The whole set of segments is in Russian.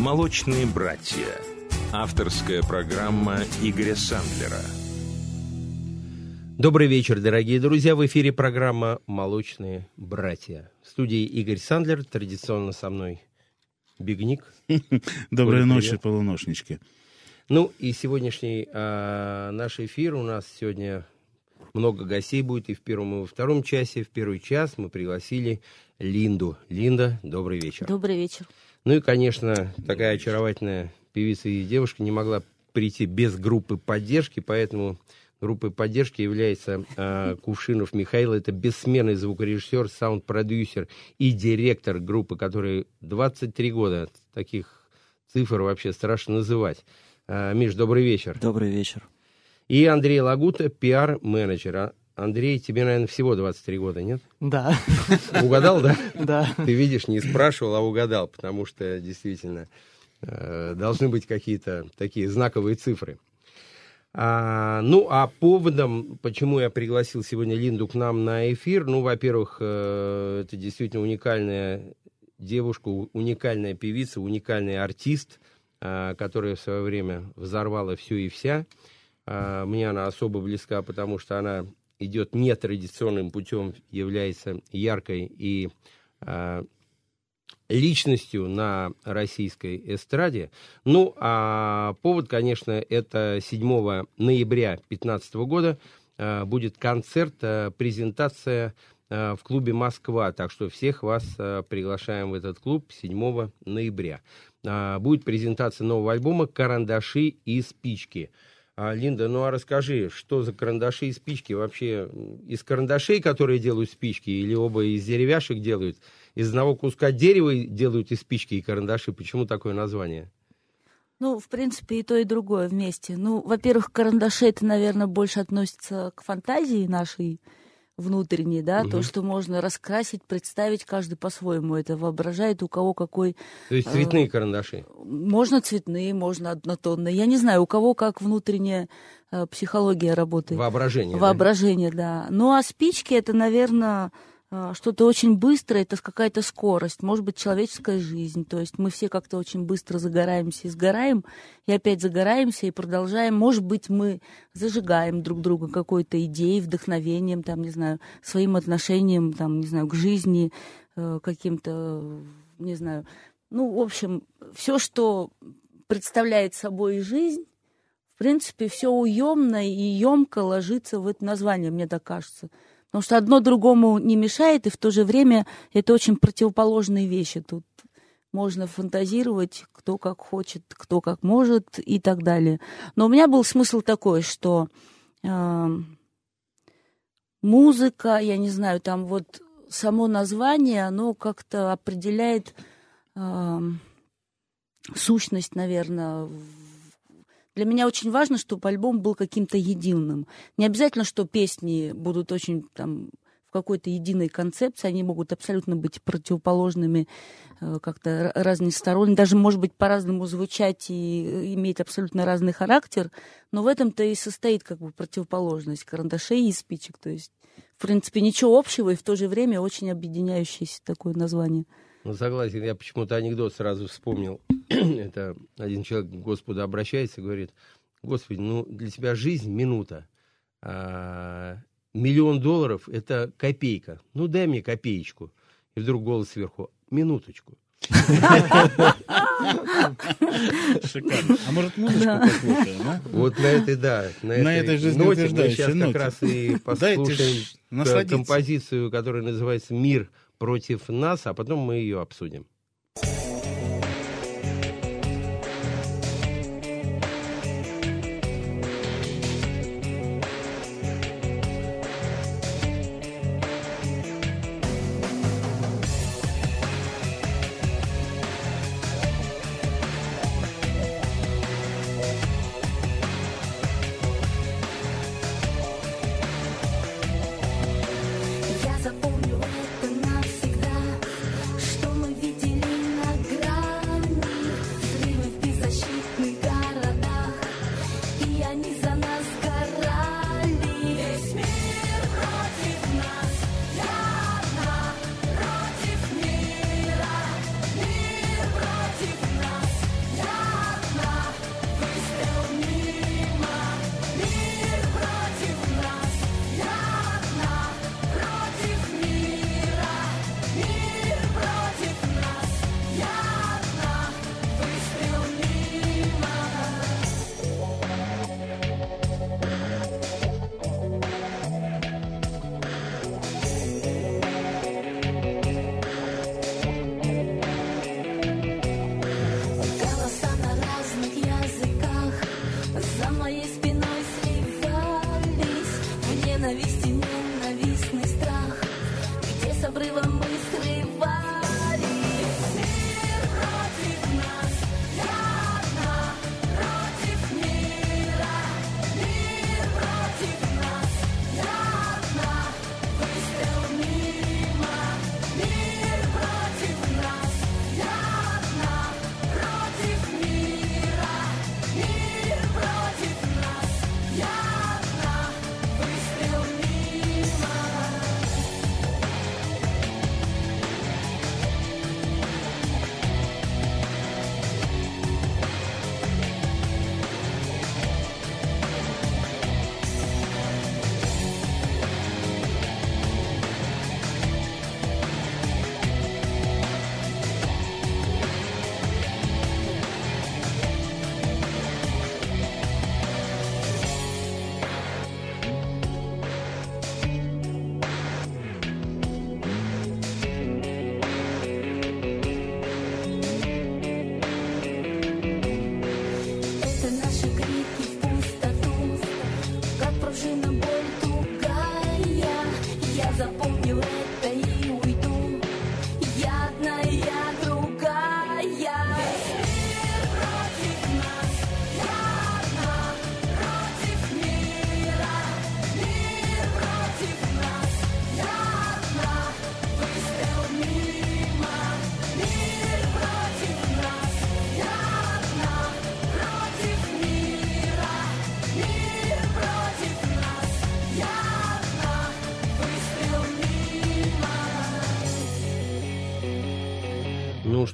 «Молочные братья». Авторская программа Игоря Сандлера. Добрый вечер, дорогие друзья. В эфире программа «Молочные братья». В студии Игорь Сандлер. Традиционно со мной Бигник. Доброй ночи, полуношнички. Ну и сегодняшний э, наш эфир у нас сегодня много гостей будет и в первом, и во втором часе. В первый час мы пригласили Линду. Линда, добрый вечер. Добрый вечер. Ну и, конечно, такая очаровательная певица и девушка не могла прийти без группы поддержки, поэтому группой поддержки является э, Кувшинов Михаил. Это бессменный звукорежиссер, саунд-продюсер и директор группы, который 23 года. Таких цифр вообще страшно называть. А, Миш, добрый вечер. Добрый вечер. И Андрей Лагута, пиар-менеджер. Андрей, тебе, наверное, всего 23 года, нет? Да. Угадал, да? Да. Ты видишь, не спрашивал, а угадал, потому что действительно э, должны быть какие-то такие знаковые цифры. А, ну, а поводом, почему я пригласил сегодня Линду к нам на эфир, ну, во-первых, э, это действительно уникальная девушка, уникальная певица, уникальный артист – а, которая в свое время взорвала все и вся. Мне она особо близка, потому что она идет нетрадиционным путем, является яркой и а, личностью на российской эстраде. Ну, а повод, конечно, это 7 ноября 2015 года будет концерт, презентация в клубе «Москва». Так что всех вас приглашаем в этот клуб 7 ноября. А, будет презентация нового альбома «Карандаши и спички». А, Линда, ну а расскажи, что за карандаши и спички? Вообще из карандашей, которые делают спички, или оба из деревяшек делают? Из одного куска дерева делают и спички, и карандаши. Почему такое название? Ну, в принципе, и то, и другое вместе. Ну, во-первых, карандаши это, наверное, больше относится к фантазии нашей, внутренний, да, угу. то, что можно раскрасить, представить, каждый по-своему это воображает, у кого какой... То есть цветные э, карандаши? Можно цветные, можно однотонные. Я не знаю, у кого как внутренняя э, психология работает. Воображение. Воображение, да. да. Ну, а спички это, наверное что-то очень быстрое, это какая-то скорость, может быть, человеческая жизнь. То есть мы все как-то очень быстро загораемся и сгораем, и опять загораемся и продолжаем. Может быть, мы зажигаем друг друга какой-то идеей, вдохновением, там, не знаю, своим отношением, там, не знаю, к жизни, э, каким-то, не знаю. Ну, в общем, все, что представляет собой жизнь, в принципе, все уемно и емко ложится в это название, мне так кажется. Потому что одно другому не мешает, и в то же время это очень противоположные вещи. Тут можно фантазировать, кто как хочет, кто как может и так далее. Но у меня был смысл такой, что э, музыка, я не знаю, там вот само название, оно как-то определяет э, сущность, наверное, для меня очень важно, чтобы альбом был каким-то единым. Не обязательно, что песни будут очень там в какой-то единой концепции, они могут абсолютно быть противоположными, э, как-то разносторонними, даже, может быть, по-разному звучать и э, иметь абсолютно разный характер, но в этом-то и состоит как бы противоположность карандашей и спичек, то есть, в принципе, ничего общего и в то же время очень объединяющееся такое название. Ну, согласен. Я почему-то анекдот сразу вспомнил. Это один человек к Господу обращается и говорит, Господи, ну, для тебя жизнь минута. А, миллион долларов – это копейка. Ну, дай мне копеечку. И вдруг голос сверху, минуточку. Шикарно. А может, музычку послушаем, а? Вот на этой, да. На, на этой, этой ноте мы сейчас ноте. как раз и послушаем композицию, которая называется «Мир против нас, а потом мы ее обсудим.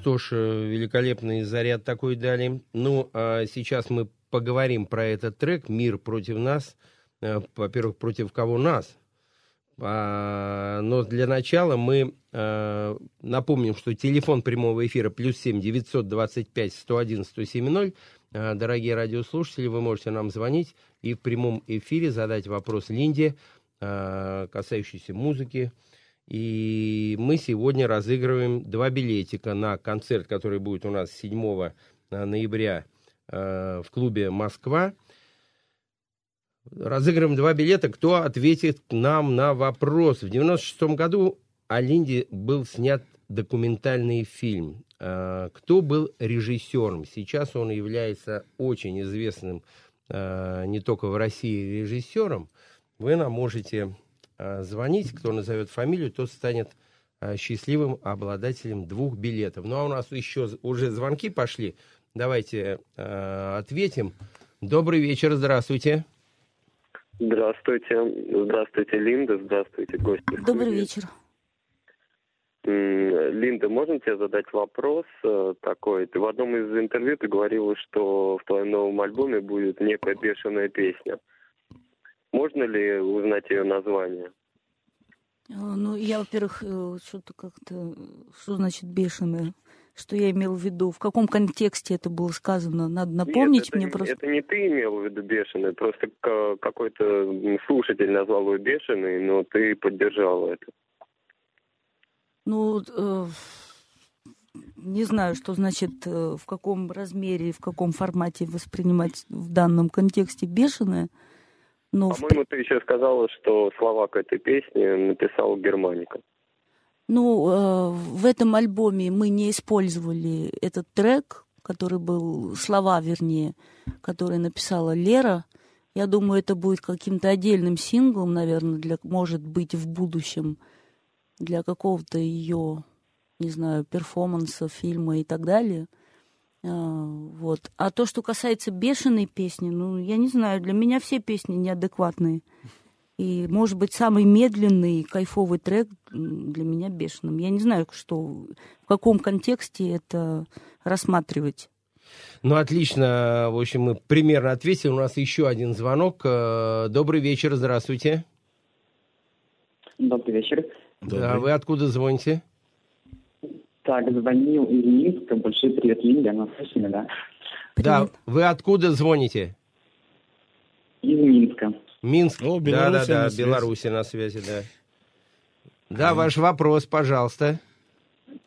Что ж, э, великолепный заряд такой дали. Ну, а сейчас мы поговорим про этот трек «Мир против нас». Э, во-первых, против кого нас? А, но для начала мы а, напомним, что телефон прямого эфира плюс семь девятьсот двадцать пять сто один сто семь ноль. А, дорогие радиослушатели, вы можете нам звонить и в прямом эфире задать вопрос Линде, касающийся музыки. И мы сегодня разыгрываем два билетика на концерт, который будет у нас 7 ноября в клубе «Москва». Разыгрываем два билета. Кто ответит нам на вопрос? В 96 году о Линде был снят документальный фильм. А, кто был режиссером? Сейчас он является очень известным не только в России режиссером. Вы нам можете звонить. Кто назовет фамилию, тот станет счастливым обладателем двух билетов. Ну а у нас еще уже звонки пошли. Давайте ответим. Добрый вечер, здравствуйте. Здравствуйте. Здравствуйте, Линда. Здравствуйте, гости. Добрый вечер. Линда, можно тебе задать вопрос э, такой? Ты в одном из интервью ты говорила, что в твоем новом альбоме будет некая бешеная песня. Можно ли узнать ее название? Э, ну, я, во-первых, э, что-то как-то... Что значит бешеная? что я имел в виду, в каком контексте это было сказано, надо напомнить Нет, это, мне просто. Это не ты имел в виду бешеный, просто какой-то слушатель назвал его бешеный, но ты поддержал это. Ну, э, не знаю, что значит э, в каком размере, в каком формате воспринимать в данном контексте бешеное. Но По-моему, в... ты еще сказала, что слова к этой песне написал Германика. Ну, э, в этом альбоме мы не использовали этот трек, который был, слова, вернее, которые написала Лера. Я думаю, это будет каким-то отдельным синглом, наверное, для, может быть, в будущем для какого-то ее, не знаю, перформанса, фильма и так далее. А, вот. А то, что касается бешеной песни, ну, я не знаю, для меня все песни неадекватные. И, может быть, самый медленный, кайфовый трек для меня бешеным. Я не знаю, что, в каком контексте это рассматривать. Ну, отлично. В общем, мы примерно ответили. У нас еще один звонок. Э, добрый вечер, здравствуйте. Добрый вечер. Добрый. Да, вы откуда звоните? Так, звонил из Минска. Большой привет, Линда. Она слышали, да? Привет. Да, вы откуда звоните? Из Минска. Минск. О, да, да, да, Беларуси на связи, да. Да, ваш вопрос, пожалуйста.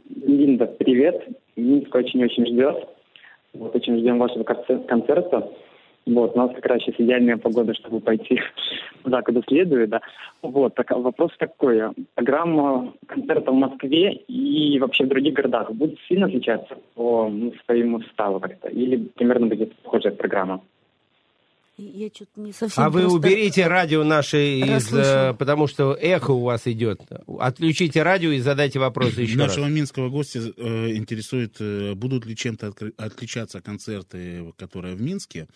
Линда, привет. Минск очень-очень ждет. Вот очень ждем вашего концерта. Вот, у нас как раз сейчас идеальная погода, чтобы пойти туда, куда следует, да. Вот, так, вопрос такой. Программа концерта в Москве и вообще в других городах будет сильно отличаться по ну, своему составу как-то? Или примерно будет похожая программа? Я что-то не совсем. А вы уберите радио наше из, э, потому что эхо у вас идет. Отключите радио и задайте вопросы еще Нашего раз. минского гостя э, интересует, э, будут ли чем-то отличаться концерты, которые в Минске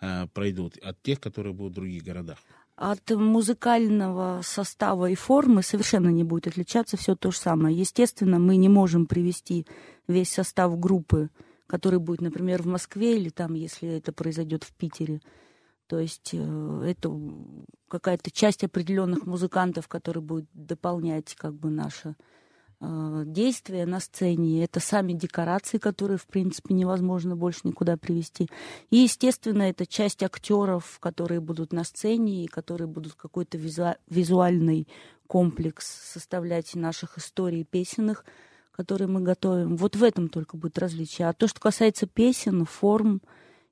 э, пройдут, от тех, которые будут в других городах? От музыкального состава и формы совершенно не будет отличаться все то же самое. Естественно, мы не можем привести весь состав группы, который будет, например, в Москве или там, если это произойдет в Питере. То есть э, это какая-то часть определенных музыкантов, которые будут дополнять как бы наше э, действие на сцене. Это сами декорации, которые, в принципе, невозможно больше никуда привести. И, естественно, это часть актеров, которые будут на сцене и которые будут какой-то визуальный комплекс составлять наших историй песенных, которые мы готовим. Вот в этом только будет различие. А то, что касается песен, форм,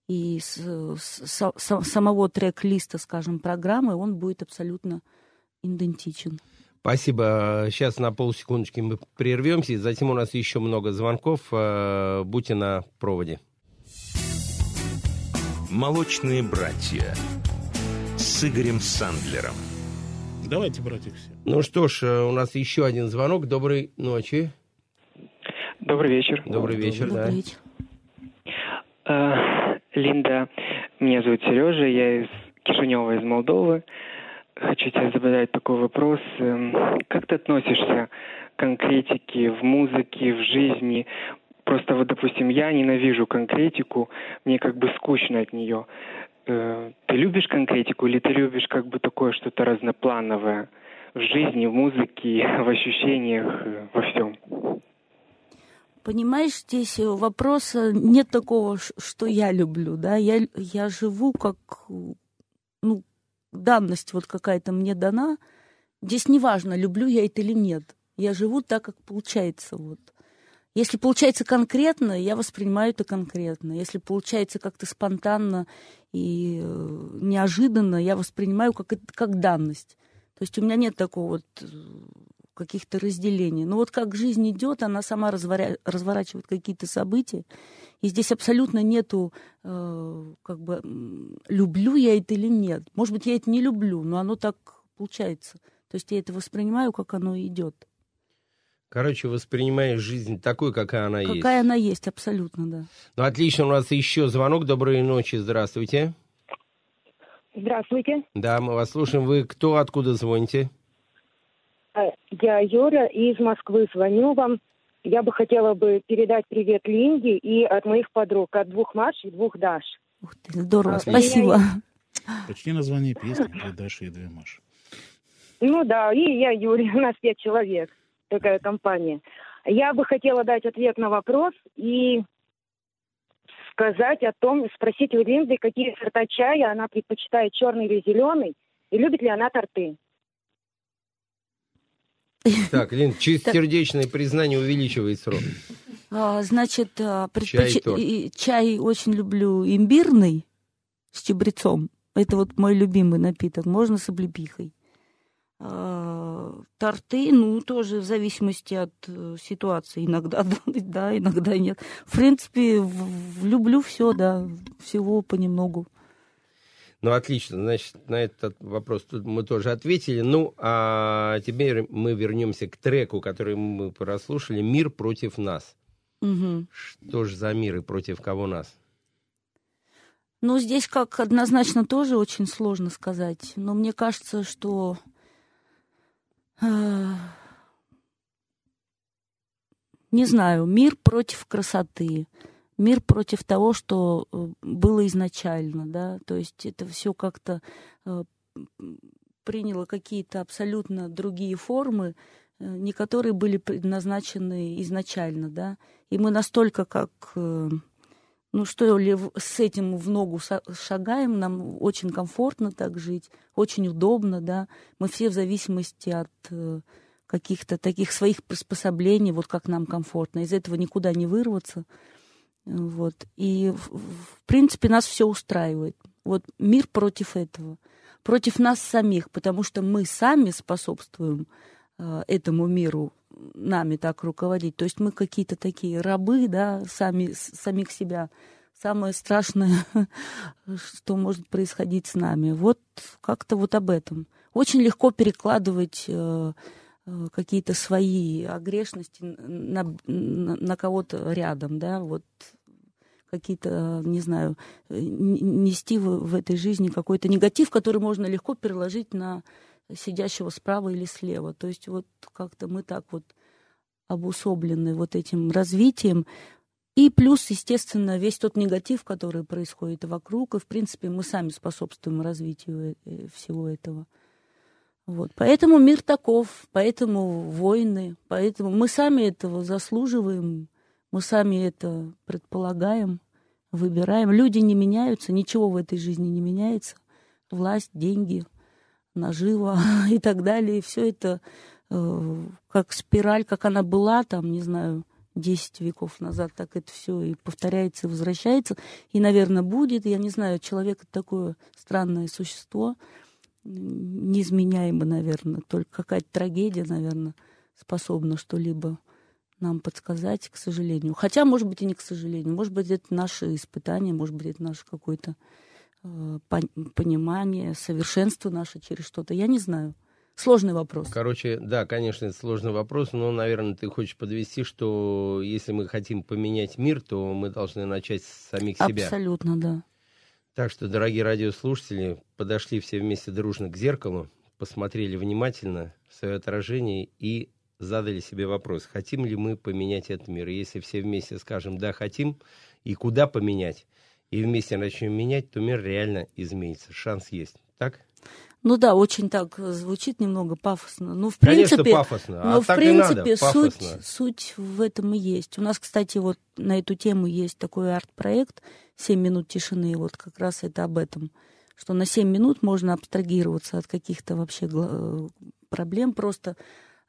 и с, с, с, самого трек-листа, скажем, программы, он будет абсолютно идентичен. Спасибо. Сейчас на полсекундочки мы прервемся. Затем у нас еще много звонков. Э, будьте на проводе. Молочные братья с Игорем Сандлером. Давайте, братья, все. Ну что ж, э, у нас еще один звонок. Доброй ночи. Добрый вечер. Добрый вечер, Добрый да. вечер. Линда, меня зовут Сережа, я из Кишинева, из Молдовы. Хочу тебе задать такой вопрос. Эм, как ты относишься к конкретике в музыке, в жизни? Просто вот, допустим, я ненавижу конкретику, мне как бы скучно от нее. Э, ты любишь конкретику или ты любишь как бы такое что-то разноплановое в жизни, в музыке, в ощущениях, э, во всем? Понимаешь, здесь вопроса нет такого, что я люблю, да, я, я живу как, ну, данность вот какая-то мне дана, здесь неважно, люблю я это или нет, я живу так, как получается, вот. Если получается конкретно, я воспринимаю это конкретно. Если получается как-то спонтанно и э, неожиданно, я воспринимаю как, как данность. То есть у меня нет такого вот э, каких-то разделений. Но вот как жизнь идет, она сама разворачивает какие-то события. И здесь абсолютно нету, э, как бы, люблю я это или нет. Может быть, я это не люблю, но оно так получается. То есть я это воспринимаю, как оно идет. Короче, воспринимаешь жизнь такой, какая она какая есть. Какая она есть, абсолютно, да. Ну, отлично, у нас еще звонок. Доброй ночи, здравствуйте. Здравствуйте. Да, мы вас слушаем. Вы кто, откуда звоните? А, я Юра из Москвы звоню вам. Я бы хотела бы передать привет Линде и от моих подруг, от двух Маш и двух Даш. Ух ты, здорово, а, спасибо. Почти название песни «Две Даши и две Маши». Ну да, и я Юрий, у нас пять человек такая компания. Я бы хотела дать ответ на вопрос и сказать о том, спросить у Линды, какие сорта чая она предпочитает, черный или зеленый, и любит ли она торты. Так, Лин, чистосердечное признание увеличивает срок. А, значит, а, предпоч... чай, чай очень люблю имбирный с чабрецом. Это вот мой любимый напиток. Можно с облепихой. А, торты, ну, тоже в зависимости от э, ситуации. Иногда да, иногда нет. В принципе, люблю все, да, всего понемногу. Ну, отлично. Значит, на этот вопрос мы тоже ответили. Ну, а теперь мы вернемся к треку, который мы прослушали. «Мир против нас». Угу. Что же за мир и против кого нас? Ну, здесь как однозначно тоже очень сложно сказать. Но мне кажется, что не знаю, мир против красоты, мир против того, что э, было изначально, да, то есть это все как-то э, приняло какие-то абсолютно другие формы, э, не которые были предназначены изначально, да, и мы настолько как ну что ли, с этим в ногу шагаем, нам очень комфортно так жить, очень удобно, да. Мы все в зависимости от каких-то таких своих приспособлений, вот как нам комфортно. Из этого никуда не вырваться. Вот. И, в принципе, нас все устраивает. Вот мир против этого. Против нас самих, потому что мы сами способствуем э, этому миру нами так руководить. То есть мы какие-то такие рабы, да, сами, самих себя. Самое страшное, что может происходить с нами. Вот как-то вот об этом. Очень легко перекладывать э, э, какие-то свои огрешности на, на, на кого-то рядом, да, вот какие-то, не знаю, нести в, в этой жизни какой-то негатив, который можно легко переложить на сидящего справа или слева. То есть вот как-то мы так вот обусоблены вот этим развитием. И плюс, естественно, весь тот негатив, который происходит вокруг, и, в принципе, мы сами способствуем развитию э, всего этого. Вот. Поэтому мир таков, поэтому войны, поэтому мы сами этого заслуживаем, мы сами это предполагаем, выбираем. Люди не меняются, ничего в этой жизни не меняется. Власть, деньги, нажива и так далее. И все это э, как спираль, как она была там, не знаю, 10 веков назад, так это все и повторяется, и возвращается. И, наверное, будет. Я не знаю, человек это такое странное существо, неизменяемо, наверное. Только какая-то трагедия, наверное, способна что-либо нам подсказать, к сожалению. Хотя, может быть, и не к сожалению. Может быть, это наши испытания, может быть, это наше какое-то Э, понимание, совершенство наше через что-то. Я не знаю. Сложный вопрос. Короче, да, конечно, это сложный вопрос, но, наверное, ты хочешь подвести, что если мы хотим поменять мир, то мы должны начать с самих себя. Абсолютно, да. Так что, дорогие радиослушатели, подошли все вместе дружно к зеркалу, посмотрели внимательно в свое отражение и задали себе вопрос, хотим ли мы поменять этот мир. И если все вместе скажем «да, хотим», и куда поменять, и вместе начнем менять, то мир реально изменится. Шанс есть. Так? Ну да, очень так звучит немного пафосно. Ну, в Конечно, принципе, пафосно. но а в принципе суть, суть в этом и есть. У нас, кстати, вот на эту тему есть такой арт-проект «Семь минут тишины». И вот как раз это об этом. Что на семь минут можно абстрагироваться от каких-то вообще гла- проблем, просто э,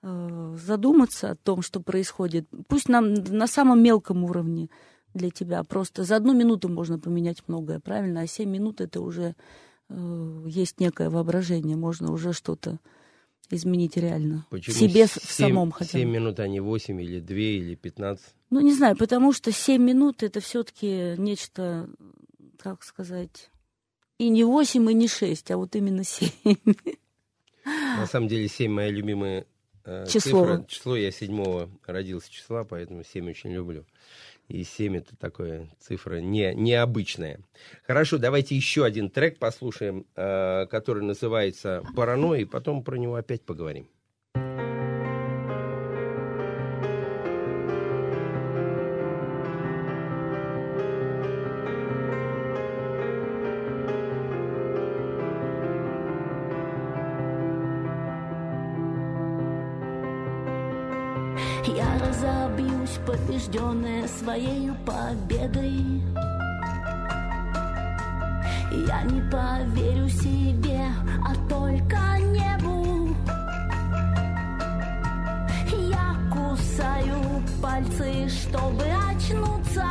задуматься о том, что происходит. Пусть нам на самом мелком уровне для тебя. Просто за одну минуту можно поменять многое, правильно? А семь минут это уже э, есть некое воображение, можно уже что-то изменить реально. Почему в себе, в семь- самом хотя бы. семь минут, а не 8 или 2 или 15? Ну, не знаю, потому что 7 минут это все-таки нечто, как сказать, и не 8, и не 6, а вот именно 7. На самом деле 7 моя любимая э, Число. цифра. Число я седьмого родился числа, поэтому 7 очень люблю. И 7 это такая цифра не, необычная. Хорошо, давайте еще один трек послушаем, э, который называется «Паранойя», и потом про него опять поговорим. Побежденная своей победой. Я не поверю себе, а только небу. Я кусаю пальцы, чтобы очнуться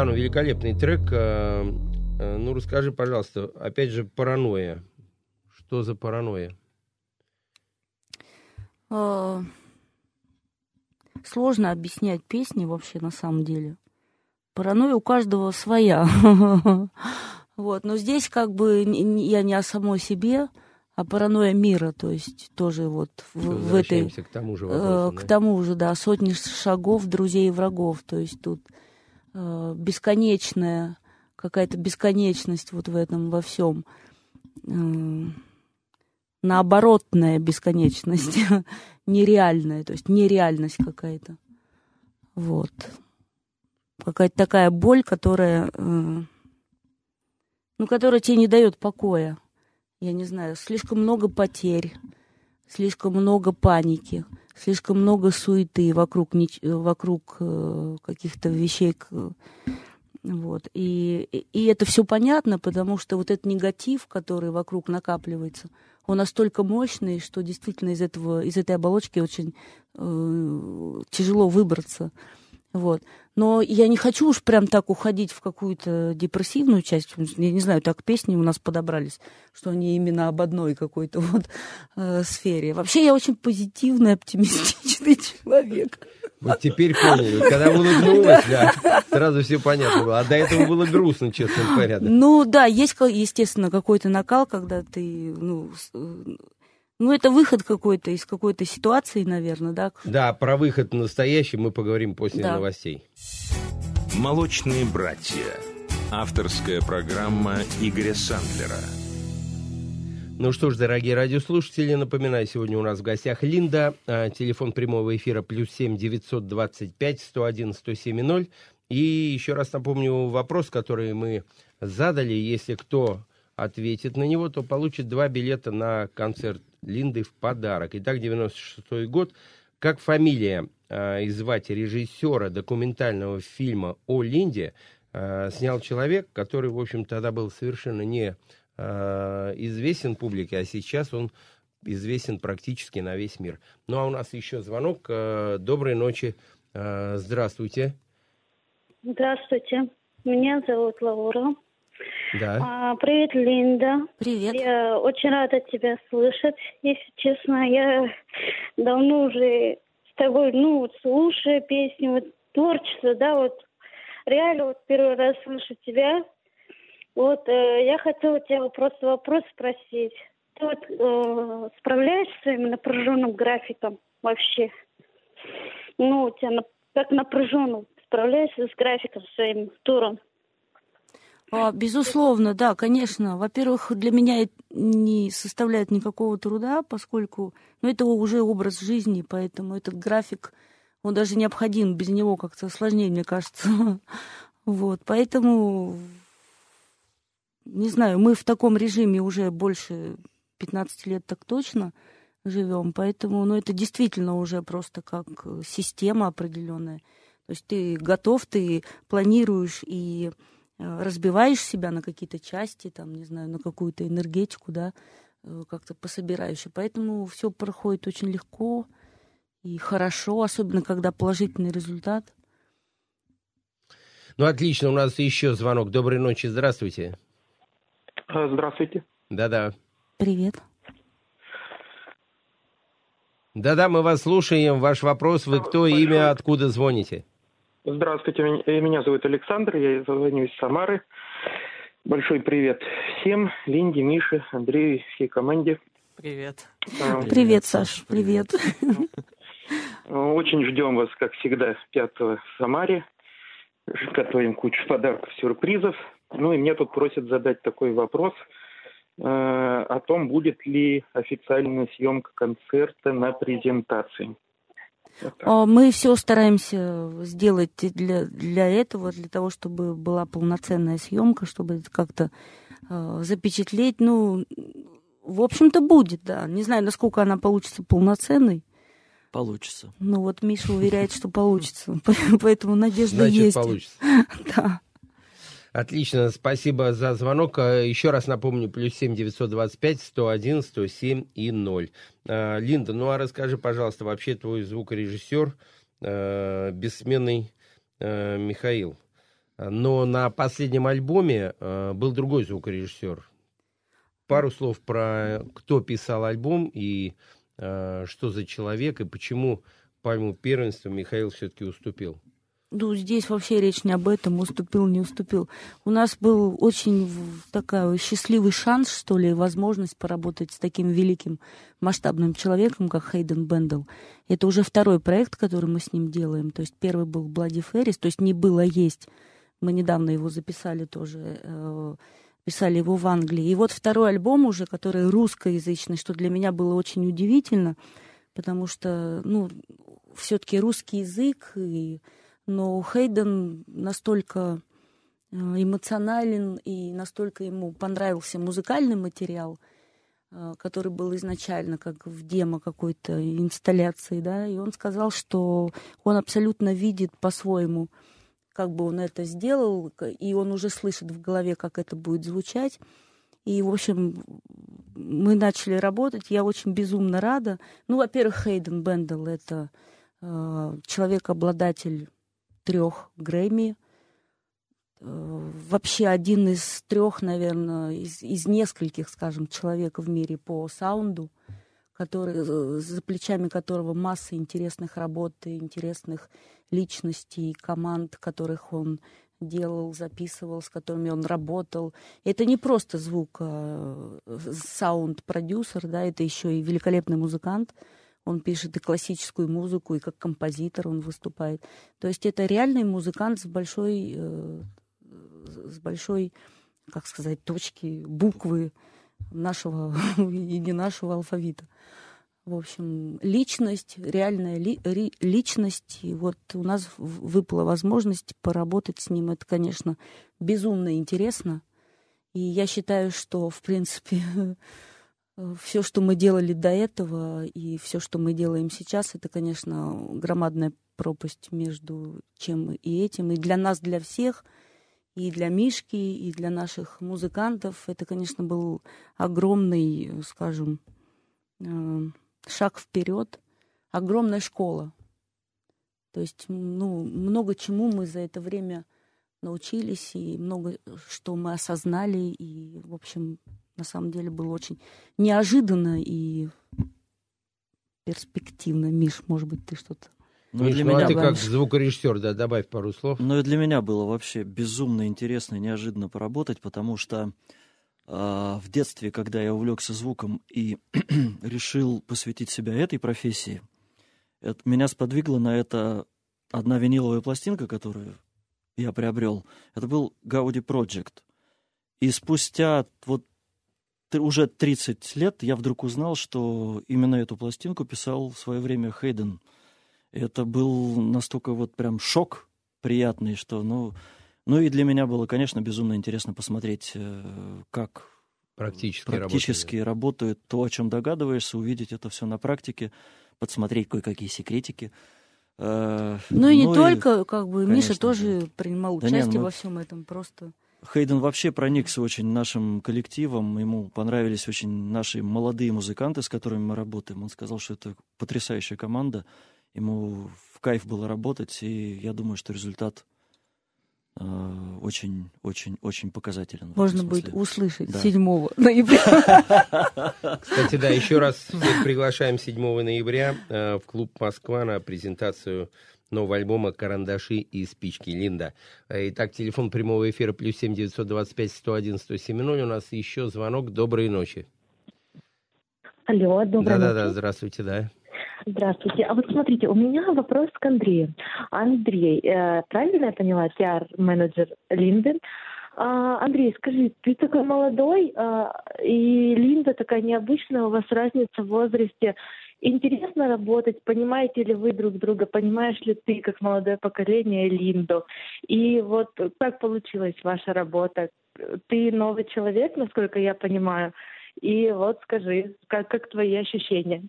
Да, ну великолепный трек. Э, э, Ну, расскажи, пожалуйста, опять же, паранойя. Что за паранойя? Э, Сложно объяснять песни вообще на самом деле. Паранойя у каждого своя. Вот, но здесь как бы я не о самой себе, а паранойя мира, то есть тоже вот в, в этой... К тому же э, вопросу. к да. тому же, да, сотни шагов друзей и врагов, то есть тут э, бесконечная какая-то бесконечность вот в этом во всем. наоборотная бесконечность, нереальная, то есть нереальность какая-то. Вот. Какая-то такая боль, которая, э, ну, которая тебе не дает покоя. Я не знаю, слишком много потерь, слишком много паники, слишком много суеты вокруг, э, вокруг э, каких-то вещей. Вот. И- и это все понятно, потому что вот этот негатив, который вокруг накапливается, он настолько мощный, что действительно из, этого, из этой оболочки очень э, тяжело выбраться. Вот. Но я не хочу уж прям так уходить в какую-то депрессивную часть. Я не знаю, так песни у нас подобрались, что они именно об одной какой-то вот э, сфере. Вообще я очень позитивный, оптимистичный человек. Вот теперь поняли. Когда улыбнулась, да, сразу все понятно было. А до этого было грустно, честно говоря. да. Ну да, есть, естественно, какой-то накал, когда ты, ну, э, ну это выход какой-то из какой-то ситуации, наверное, да. Да, про выход настоящий мы поговорим после Да. новостей. «Молочные братья». Авторская программа Игоря Сандлера. Ну что ж, дорогие радиослушатели, напоминаю, сегодня у нас в гостях Линда. А, Телефон прямого эфира плюс семь девятьсот двадцать пять сто один сто семь ноль. И еще раз напомню вопрос, который мы задали. Если кто ответит на него, то получит два билета на концерт Линды в подарок. Итак, 96-й год. Как фамилия а, и звать режиссера документального фильма о Линде а, снял человек, который, в общем, тогда был совершенно не а, известен публике, а сейчас он известен практически на весь мир. Ну, а у нас еще звонок. А, Доброй ночи. А, Здравствуйте. Здравствуйте. Меня зовут Лаура. Да. А, привет, Линда. Привет. Я очень рада тебя слышать, если честно. Я давно уже с тобой, ну, вот слушаю песни, вот творчество, да, вот реально вот первый раз слышу тебя. Вот э, я хотела тебя просто вопрос спросить. Ты вот э, справляешься с своим напряженным графиком вообще? Ну, у тебя на- как напряженно справляешься с графиком своим туром? А, безусловно, да, конечно. Во-первых, для меня это не составляет никакого труда, поскольку ну, это уже образ жизни, поэтому этот график, он даже необходим, без него как-то сложнее, мне кажется. Вот, поэтому, не знаю, мы в таком режиме уже больше 15 лет так точно живем, поэтому, ну, это действительно уже просто как система определенная. То есть ты готов, ты планируешь и разбиваешь себя на какие-то части, там, не знаю, на какую-то энергетику, да, э, как-то пособираешь. И поэтому все проходит очень легко и хорошо, особенно когда положительный результат. Ну, отлично. У нас еще звонок. Доброй ночи. Здравствуйте. А, Здравствуйте. Да-да. Привет. Да-да, мы вас слушаем. Ваш вопрос. Вы кто, имя, откуда звоните? Здравствуйте, меня- э, меня зовут Александр, я звоню из Самары. Большой привет всем, Линде, Мише, Андрею, и всей команде. Привет. А, Привет, Саш, привет. Очень ждем вас, как всегда, 5 в Самаре. Готовим кучу подарков, сюрпризов. Ну и меня тут просят задать такой вопрос э, о том, будет ли официальная съемка концерта на презентации. А, Мы все стараемся сделать для, для этого, для того, чтобы была полноценная съемка, чтобы это как-то э, запечатлеть. Ну, в общем-то, будет, да. Не знаю, насколько она получится полноценной. Получится. Ну вот Миша уверяет, что получится. Поэтому надежда Значит, есть. получится. Да. Отлично, спасибо за звонок. А, Еще раз напомню, плюс семь девятьсот двадцать пять сто один сто семь и ноль. А, Линда, ну а расскажи, пожалуйста, вообще твой звукорежиссер, э, бессменный э, Михаил. Но на последнем альбоме э, был другой звукорежиссер. Пару слов про кто писал альбом и э, что за человек, и почему пальму первенства Михаил все-таки уступил. Ну, здесь вообще речь не об этом, уступил, не уступил. У нас был очень такой счастливый шанс, что ли, возможность поработать с таким великим масштабным человеком, как Хейден Бендел. Это уже второй проект, который мы с ним делаем. То есть первый был Блади Феррис, то есть не было есть. Мы недавно его записали тоже, э, писали его в Англии. И вот второй альбом уже, который русскоязычный, что для меня было очень удивительно, потому что, ну, все-таки русский язык, и, но Хейден настолько э, эмоционален и настолько ему понравился музыкальный материал, э, который был изначально как в демо какой-то инсталляции, да, и он сказал, что он абсолютно видит по-своему, как бы он это сделал, и он уже слышит в голове, как это будет звучать. И, в общем, мы начали работать. Я очень безумно рада. Ну, во-первых, Хейден Бендел — это э, человек-обладатель трех Грэмми. Э, вообще один из трех, наверное, из, из нескольких, скажем, человек в мире по саунду, который, э, за плечами которого масса интересных работ интересных личностей, команд, которых он делал, записывал, с которыми он работал. Это не просто звук, а, саунд-продюсер, да, это еще и великолепный музыкант. Он пишет и классическую музыку, и как композитор он выступает. То есть это реальный музыкант с большой, э, с большой, как сказать, точки, буквы нашего и не нашего алфавита. В общем, личность, реальная ли- ри- личность. И вот у нас выпала возможность поработать с ним. Это, конечно, безумно интересно. И я считаю, что, в принципе, все, что мы делали до этого, и все, что мы делаем сейчас, это, конечно, громадная пропасть между чем и этим. И для нас, для всех, и для Мишки, и для наших музыкантов, это, конечно, был огромный, скажем, э, шаг вперед, огромная школа. То есть, ну, много чему мы за это время научились, и много что мы осознали, и, в общем, на самом деле было очень неожиданно и перспективно. Миш, может быть, ты что-то... Ну, Миш, для ну, а меня ты как звукорежиссер, да, добавь пару слов. Ну и для меня было вообще безумно интересно и неожиданно поработать, потому что а, в детстве, когда я увлекся звуком и решил посвятить себя этой профессии, это, меня сподвигло на это одна виниловая пластинка, которую я приобрел. Это был Gaudi Project. И спустя вот уже 30 лет я вдруг узнал, что именно эту пластинку писал в свое время Хейден. Это был настолько вот прям шок приятный, что, ну, ну и для меня было, конечно, безумно интересно посмотреть, э, как Практически, практически работает то, о чем догадываешься, увидеть это все на практике, подсмотреть кое-какие секретики. Э, Ну и не только, как бы, Миша конечно тоже принимал Да не, участие ну- во всем этом, просто... Хейден вообще проникся очень нашим коллективом, ему понравились очень наши молодые музыканты, с которыми мы работаем. Он сказал, что это потрясающая команда, ему в кайф было работать, и я думаю, что результат очень-очень-очень показателен. в этом Можно будет услышать Да. 7 ноября. Кстати, да, еще раз всех приглашаем 7 ноября э, в клуб «Москва» на презентацию нового альбома «Карандаши и спички» Линда. Итак, телефон прямого эфира плюс семь девятьсот двадцать пять сто один сто семь ноль. У нас еще звонок. Доброй ночи. Алло, доброй Да-да-да, ночи. здравствуйте, да. Здравствуйте. А вот смотрите, у меня вопрос к Андрею. Андрей, э, правильно я поняла, пиар-менеджер Линды? А, Андрей, скажи, ты такой молодой, а, и Линда такая необычная, у вас разница в возрасте. Интересно работать, понимаете ли вы друг друга, понимаешь ли ты, как молодое поколение, Линду? И вот как получилась ваша работа? Ты новый человек, насколько я понимаю, и вот скажи, как, как твои ощущения?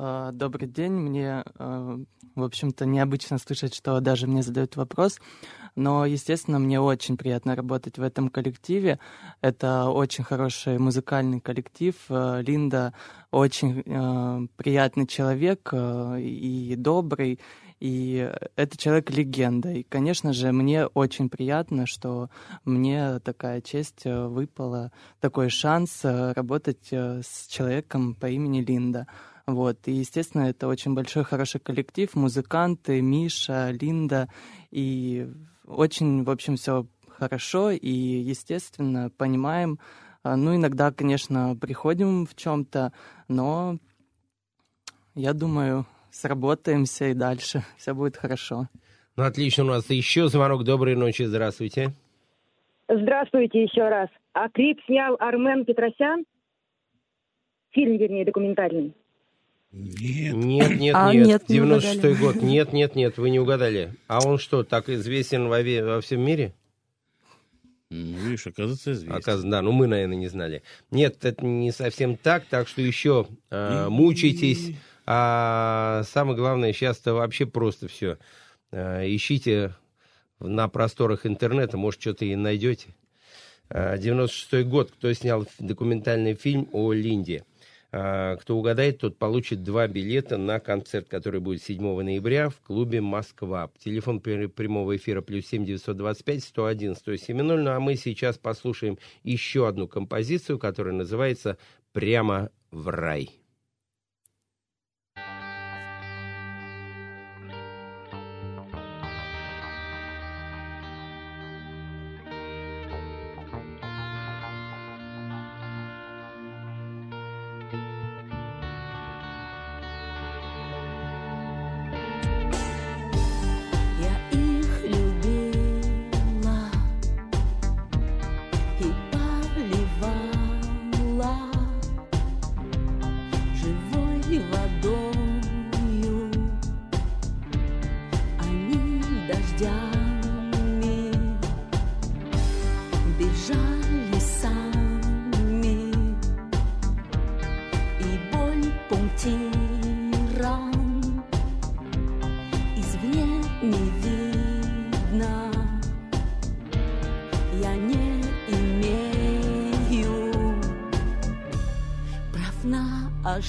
А, Добрый день. Мне, а, в общем-то, необычно слышать, что даже мне задают вопрос. Но, естественно, мне очень приятно работать в этом коллективе. Это очень хороший музыкальный коллектив. А, Линда очень приятный человек и добрый. И это человек-легенда. И, конечно же, мне очень приятно, что мне такая честь э, выпала, такой шанс э, работать э, с человеком по имени Линда. Вот. И, естественно, это очень большой, хороший коллектив, музыканты, Миша, Линда. И очень, в общем, все хорошо и, естественно, понимаем. А, Ну, иногда, конечно, приходим в чем-то, но я думаю, сработаемся и дальше. Все будет хорошо. Ну, отлично, у нас еще звонок. Доброй ночи, здравствуйте. Здравствуйте еще раз. А клип снял Армен Петросян? Фильм, вернее, документальный. Нет, нет, нет, А, нет. нет, не 96-й угадали. год. Нет, нет, нет, вы не угадали. А он что, так известен во, во всем мире? Ну, видишь, оказывается, известен. Оказывается, да, ну мы, наверное, не знали. Нет, это не совсем так, так что еще э, мучайтесь. А самое главное, сейчас-то вообще просто все. ищите на просторах интернета, может, что-то и найдете. Э, 96-й год, кто снял документальный фильм о Линде. Э, Кто угадает, тот получит два билета на концерт, который будет 7 ноября в клубе «Москва». Телефон пр- прямого эфира плюс 7 925 101 107 0. Ну а мы сейчас послушаем еще одну композицию, которая называется «Прямо в рай». На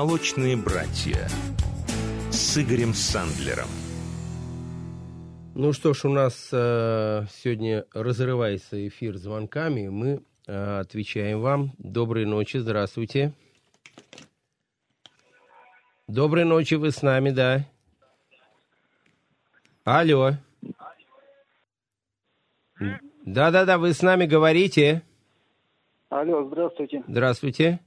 Молочные братья с Игорем Сандлером. Ну что ж, у нас э, сегодня разрывается эфир звонками. Мы э, отвечаем вам. Доброй ночи, здравствуйте. Доброй ночи, вы с нами, да. Алло. Да-да-да, вы с нами говорите. Алло, здравствуйте. Здравствуйте.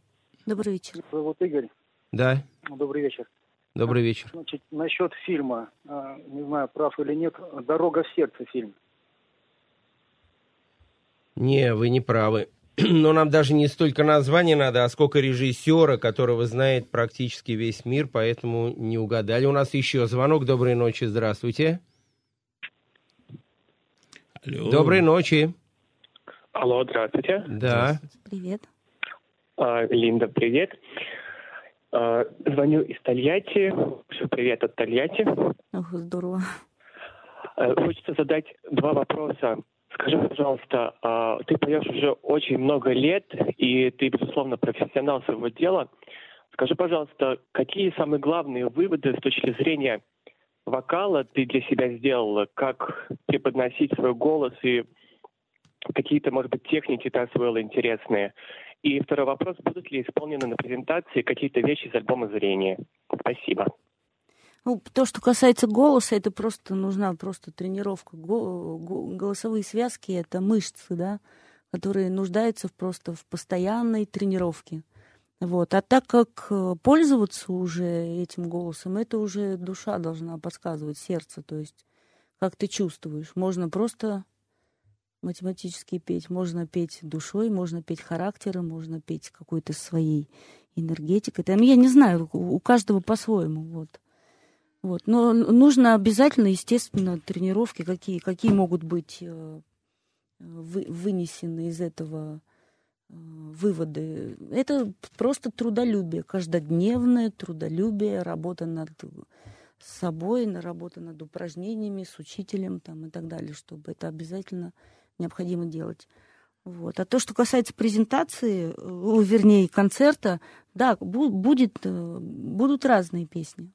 Добрый вечер. Зовут Игорь. Да, Добрый вечер. добрый вечер. Значит, насчет фильма, а, не знаю, прав или нет, «Дорога в сердце» фильм. Не, вы не правы. Но нам даже не столько названия надо, а сколько режиссера, которого знает практически весь мир, поэтому не угадали. У нас еще звонок. Доброй ночи, здравствуйте. Доброй ночи. Алло, здравствуйте. Да. Привет. А, Линда, привет. А, звоню из Тольятти. Всё, Привет от Тольятти. Ох, здорово. А, Хочется задать два вопроса. Скажи, пожалуйста, а, ты поешь уже очень много лет, и ты, безусловно, профессионал своего дела. Скажи, пожалуйста, какие самые главные выводы с точки зрения вокала ты для себя сделала? Как преподносить свой голос и какие-то, может быть, техники ты освоила интересные? И второй вопрос, будут ли исполнены на презентации какие-то вещи из альбома «Зрение»? Спасибо. Ну, то, что касается голоса, это просто нужна просто тренировка. Го- го- голосовые связки — это мышцы, да, которые нуждаются просто в постоянной тренировке. Вот. А так как э, пользоваться уже этим голосом, это уже душа должна подсказывать, сердце, то есть как ты чувствуешь. Можно просто математически петь, можно петь душой, можно петь характером, можно петь какой-то своей энергетикой. Там, я не знаю, у каждого по-своему. Вот. Вот. Но нужно обязательно, естественно, тренировки, какие, какие могут быть э, вы- вынесены из этого э, выводы. Это просто трудолюбие, каждодневное трудолюбие, работа над собой, работа над упражнениями, с учителем там, и так далее, чтобы это обязательно необходимо делать. Вот. А то, что касается презентации, э, вернее, концерта, да, бу- будет, э, будут разные песни.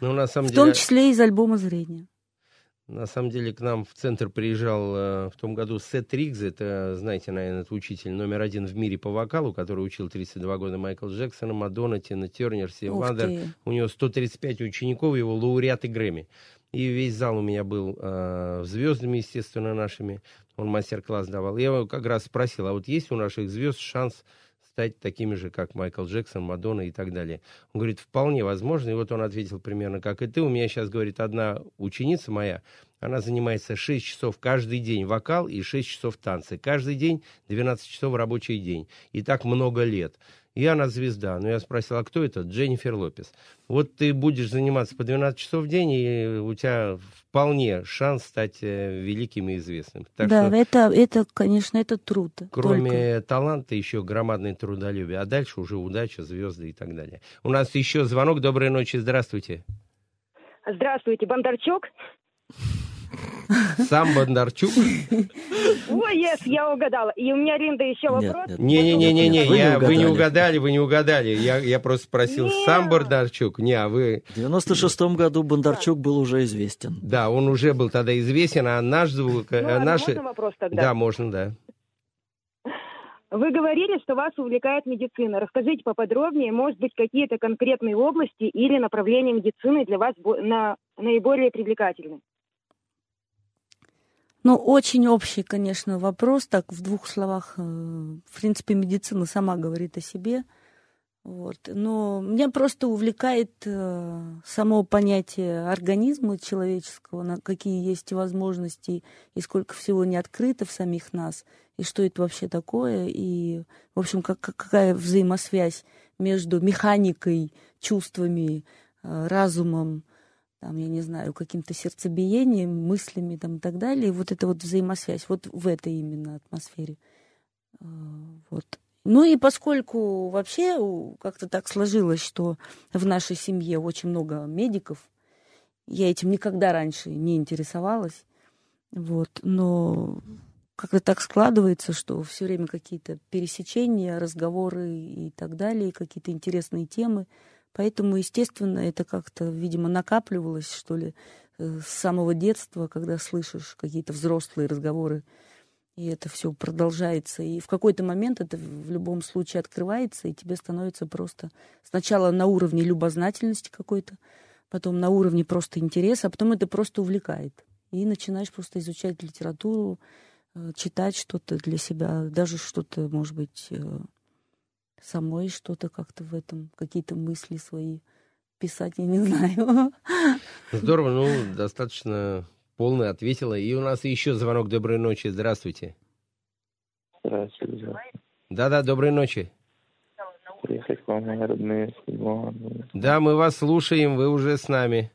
Ну, на самом В деле... том числе из альбома «Зрение». На самом деле к нам в центр приезжал э, в том году Сет Ригз, это, знаете, наверное, это учитель номер один в мире по вокалу, который учил 32 года Майкл Джексона, Мадонна, Тина Тернер, Стив Вандер. У него 135 учеников, его лауреаты Грэмми. И весь зал у меня был э, звездами, естественно, нашими. Он мастер-класс давал. Я его как раз спросил, а вот есть у наших звезд шанс стать такими же, как Майкл Джексон, Мадонна и так далее. Он говорит, вполне возможно. И вот он ответил примерно, как и ты. У меня сейчас, говорит, одна ученица моя, она занимается 6 часов каждый день вокал и 6 часов танцы. Каждый день 12 часов рабочий день. И так много лет. И она звезда. Но я спросил, а кто это? Дженнифер Лопес. Вот ты будешь заниматься по 12 часов в день, и у тебя вполне шанс стать э, великим и известным. Так да, что... это, это, конечно, это труд. Кроме только. таланта, еще громадное трудолюбие. А дальше уже удача, звезды и так далее. У нас еще звонок. Доброй ночи. Здравствуйте. Здравствуйте, Бондарчук. Сам Бондарчук? Ой, yes, я угадала. И у меня, Линда, еще вопрос. Не-не-не-не, Вы не я- вы не угадали. вы не угадали. Я, я просто спросил, сам Бондарчук? Не, а вы... В 96 году Бондарчук был уже известен. Да, он уже был тогда известен, а наш звук... Ну э, наши... можно вопрос тогда? Да, можно, да. Вы говорили, что вас увлекает медицина. Расскажите поподробнее, может быть, какие-то конкретные области или направления медицины для вас на, наиболее привлекательны? Ну, очень общий, конечно, вопрос. Так, в двух словах, э, в принципе, медицина сама говорит о себе. Вот. Но меня просто увлекает э, само понятие организма человеческого, на какие есть возможности и сколько всего не открыто в самих нас, и что это вообще такое, и, в общем, как, как- какая взаимосвязь между механикой, чувствами, э, разумом, там, я не знаю, каким-то сердцебиением, мыслями там, и так далее. И вот эта вот взаимосвязь, вот в этой именно атмосфере. Э, Вот. Ну и поскольку вообще как-то так сложилось, что в нашей семье очень много медиков, я этим никогда раньше не интересовалась, вот, но как-то так складывается, что все время какие-то пересечения, разговоры и так далее, какие-то интересные темы. Поэтому, естественно, это как-то, видимо, накапливалось, что ли, э, с самого детства, когда слышишь какие-то взрослые разговоры, и это все продолжается. И в какой-то момент это в любом случае открывается, и тебе становится просто сначала на уровне любознательности какой-то, потом на уровне просто интереса, а потом это просто увлекает. И начинаешь просто изучать литературу, э, читать что-то для себя, даже что-то, может быть, э, самой что-то как-то в этом, какие-то мысли свои писать, я не знаю. Здорово, ну, достаточно полно ответила. И у нас еще звонок. Доброй ночи. Здравствуйте. Здравствуйте. Да-да, доброй ночи. Приехать к вам, мои родные. Да, мы вас слушаем, вы уже с нами.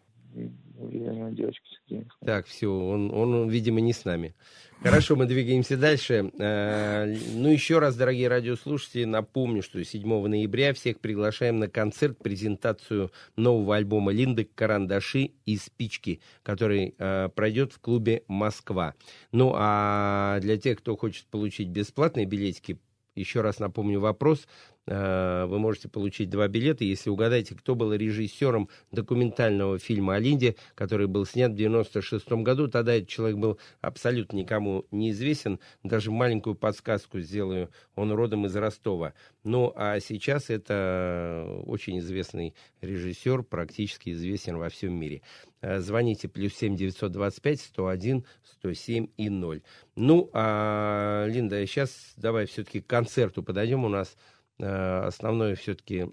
Видимо, девочка сидит. Так, все, он, он, видимо, не с нами. Хорошо, мы двигаемся дальше. Э, Ну, еще раз, дорогие радиослушатели, напомню, что 7 ноября всех приглашаем на концерт, презентацию нового альбома Линды «Карандаши и спички», который э, пройдет в клубе «Москва». Ну, а для тех, кто хочет получить бесплатные билетики, еще раз напомню вопрос. Э, Вы можете получить два билета, если угадаете, кто был режиссером документального фильма о Линде, который был снят в 96 году. Тогда этот человек был абсолютно никому неизвестен. Даже маленькую подсказку сделаю. Он родом из Ростова. Ну, а сейчас это очень известный режиссер, практически известен во всем мире. Э, Звоните плюс 7 925 101 107 и 0. Ну, а, Линда, сейчас давай все-таки к концерту подойдем. У нас основное все-таки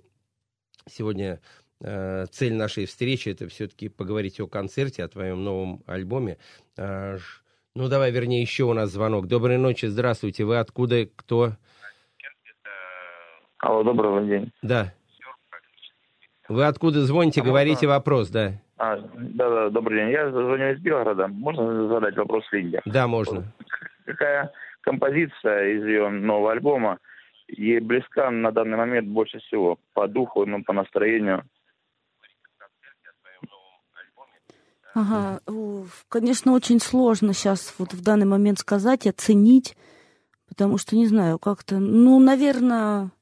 сегодня э, цель нашей встречи это все-таки поговорить о концерте, о твоем новом альбоме. Э, ну, давай, вернее, еще у нас звонок. Доброй ночи, здравствуйте. Вы откуда, кто? Алло, добрый день. Да. Вы откуда звоните? А Говорите можно- вопрос, да. А, да, да, добрый день. Я звоню из Белгорода. Можно задать вопрос Линде? Да, можно. Какая композиция из ее нового альбома ей близка на данный момент больше всего? По духу, ну, по настроению? Ага, конечно, очень сложно сейчас вот в данный момент сказать, оценить, потому что, не знаю, как-то, ну, наверное,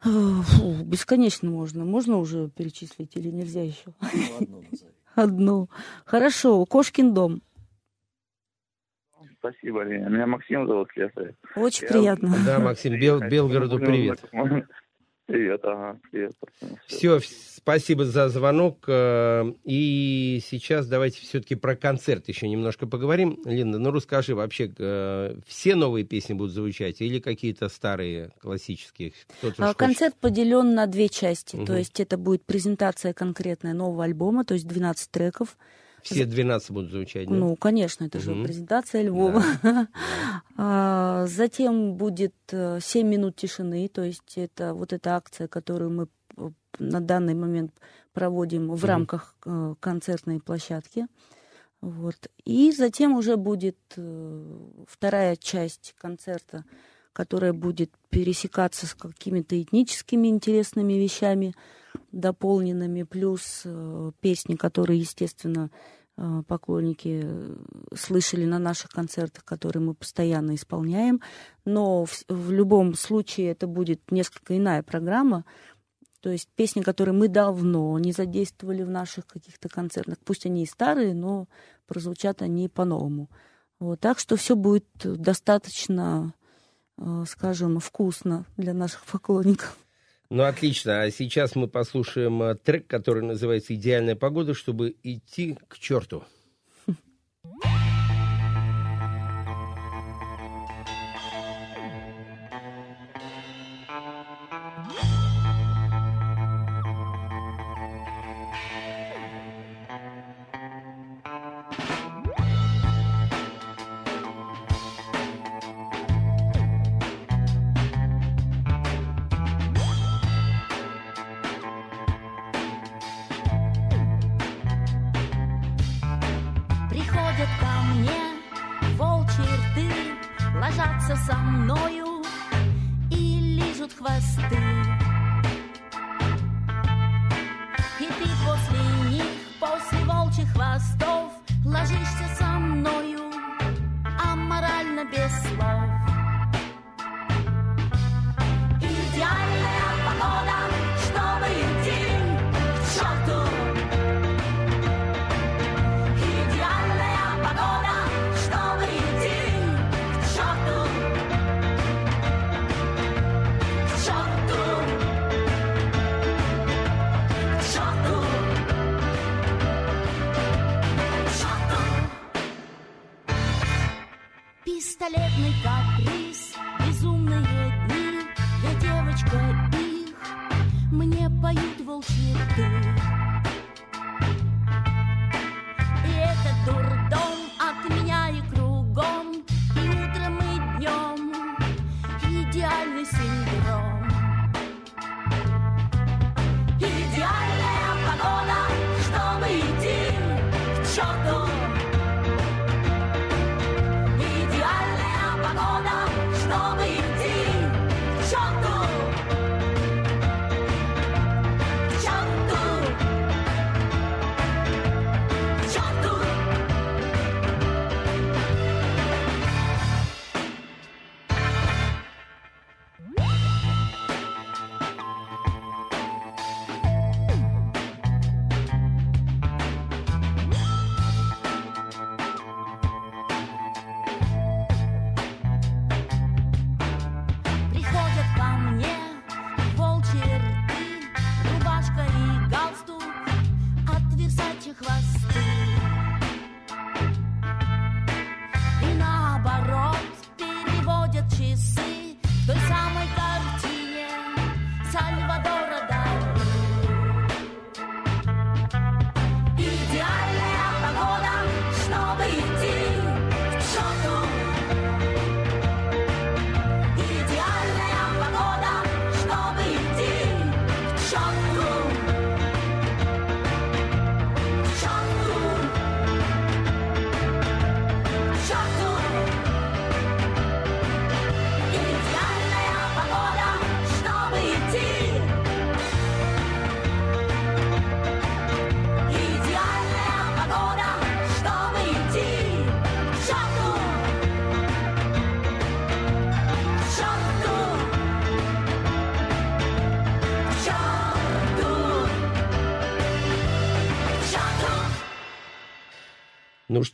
фу, бесконечно можно. Можно уже перечислить или нельзя еще? Одну. Хорошо, Кошкин дом. Спасибо, Линя. Меня Максим зовут, слесарь. Очень Я- приятно. Да, Максим, Бел- Белгороду привет. Привет, ага, привет. Все, спасибо за звонок. э, И сейчас давайте все-таки про концерт еще немножко поговорим. Линда, ну расскажи, вообще э, все новые песни будут звучать или какие-то старые, классические? Кто-то А, уж хочет- Концерт поделен на две части. Мгм. То есть это будет презентация конкретная нового альбома, то есть 12 треков. Все 12 будут звучать, да? Ну, конечно, это же Мгм. презентация Львова. А, Затем будет э, 7 минут тишины, то есть это вот эта акция, которую мы э, на данный момент проводим в Мгм. рамках э, концертной площадки. Вот. И затем уже будет э, вторая часть концерта, которая будет пересекаться с какими-то этническими интересными вещами, дополненными, плюс э, песни, которые, естественно, э, поклонники э, слышали на наших концертах, которые мы постоянно исполняем. Но в, в любом случае это будет несколько иная программа. То есть песни, которые мы давно не задействовали в наших каких-то концертах. Пусть они и старые, но прозвучат они по-новому. Вот, так что все будет достаточно, скажем, вкусно для наших поклонников. Ну, отлично. А сейчас мы послушаем э, трек, который называется «Идеальная погода», чтобы идти к черту.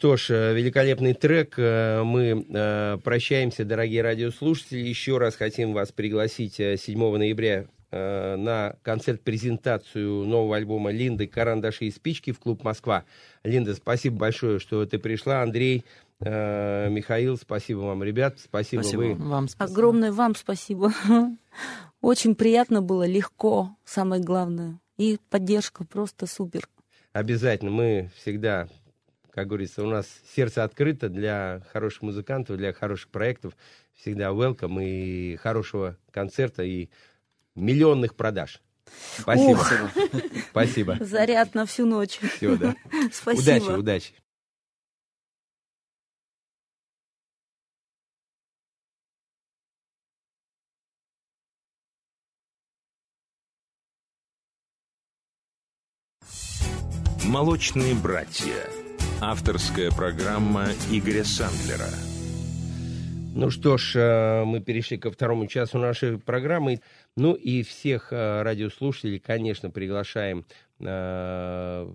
Что ж, э, великолепный трек. Э, Мы э, прощаемся, дорогие радиослушатели. Еще раз хотим вас пригласить э, 7 ноября э, на концерт-презентацию нового альбома Линды «Карандаши и спички» в клуб «Москва». Линда, спасибо большое, что ты пришла. Андрей, э, Михаил, спасибо вам, ребят. Спасибо, Спасибо вы. Вам Огромное вам спасибо. Очень приятно было, легко, самое главное. И поддержка просто супер. Обязательно. Мы всегда, как говорится, у нас сердце открыто для хороших музыкантов, для хороших проектов. Всегда welcome и хорошего концерта и миллионных продаж. Спасибо. Ух. Спасибо. Заряд на всю ночь. Все, да. Спасибо. Удачи, удачи. «Молочные братья». Авторская программа Игоря Сандлера. Ну что ж, э, мы перешли ко второму часу нашей программы. Ну и всех э, радиослушателей, конечно, приглашаем э,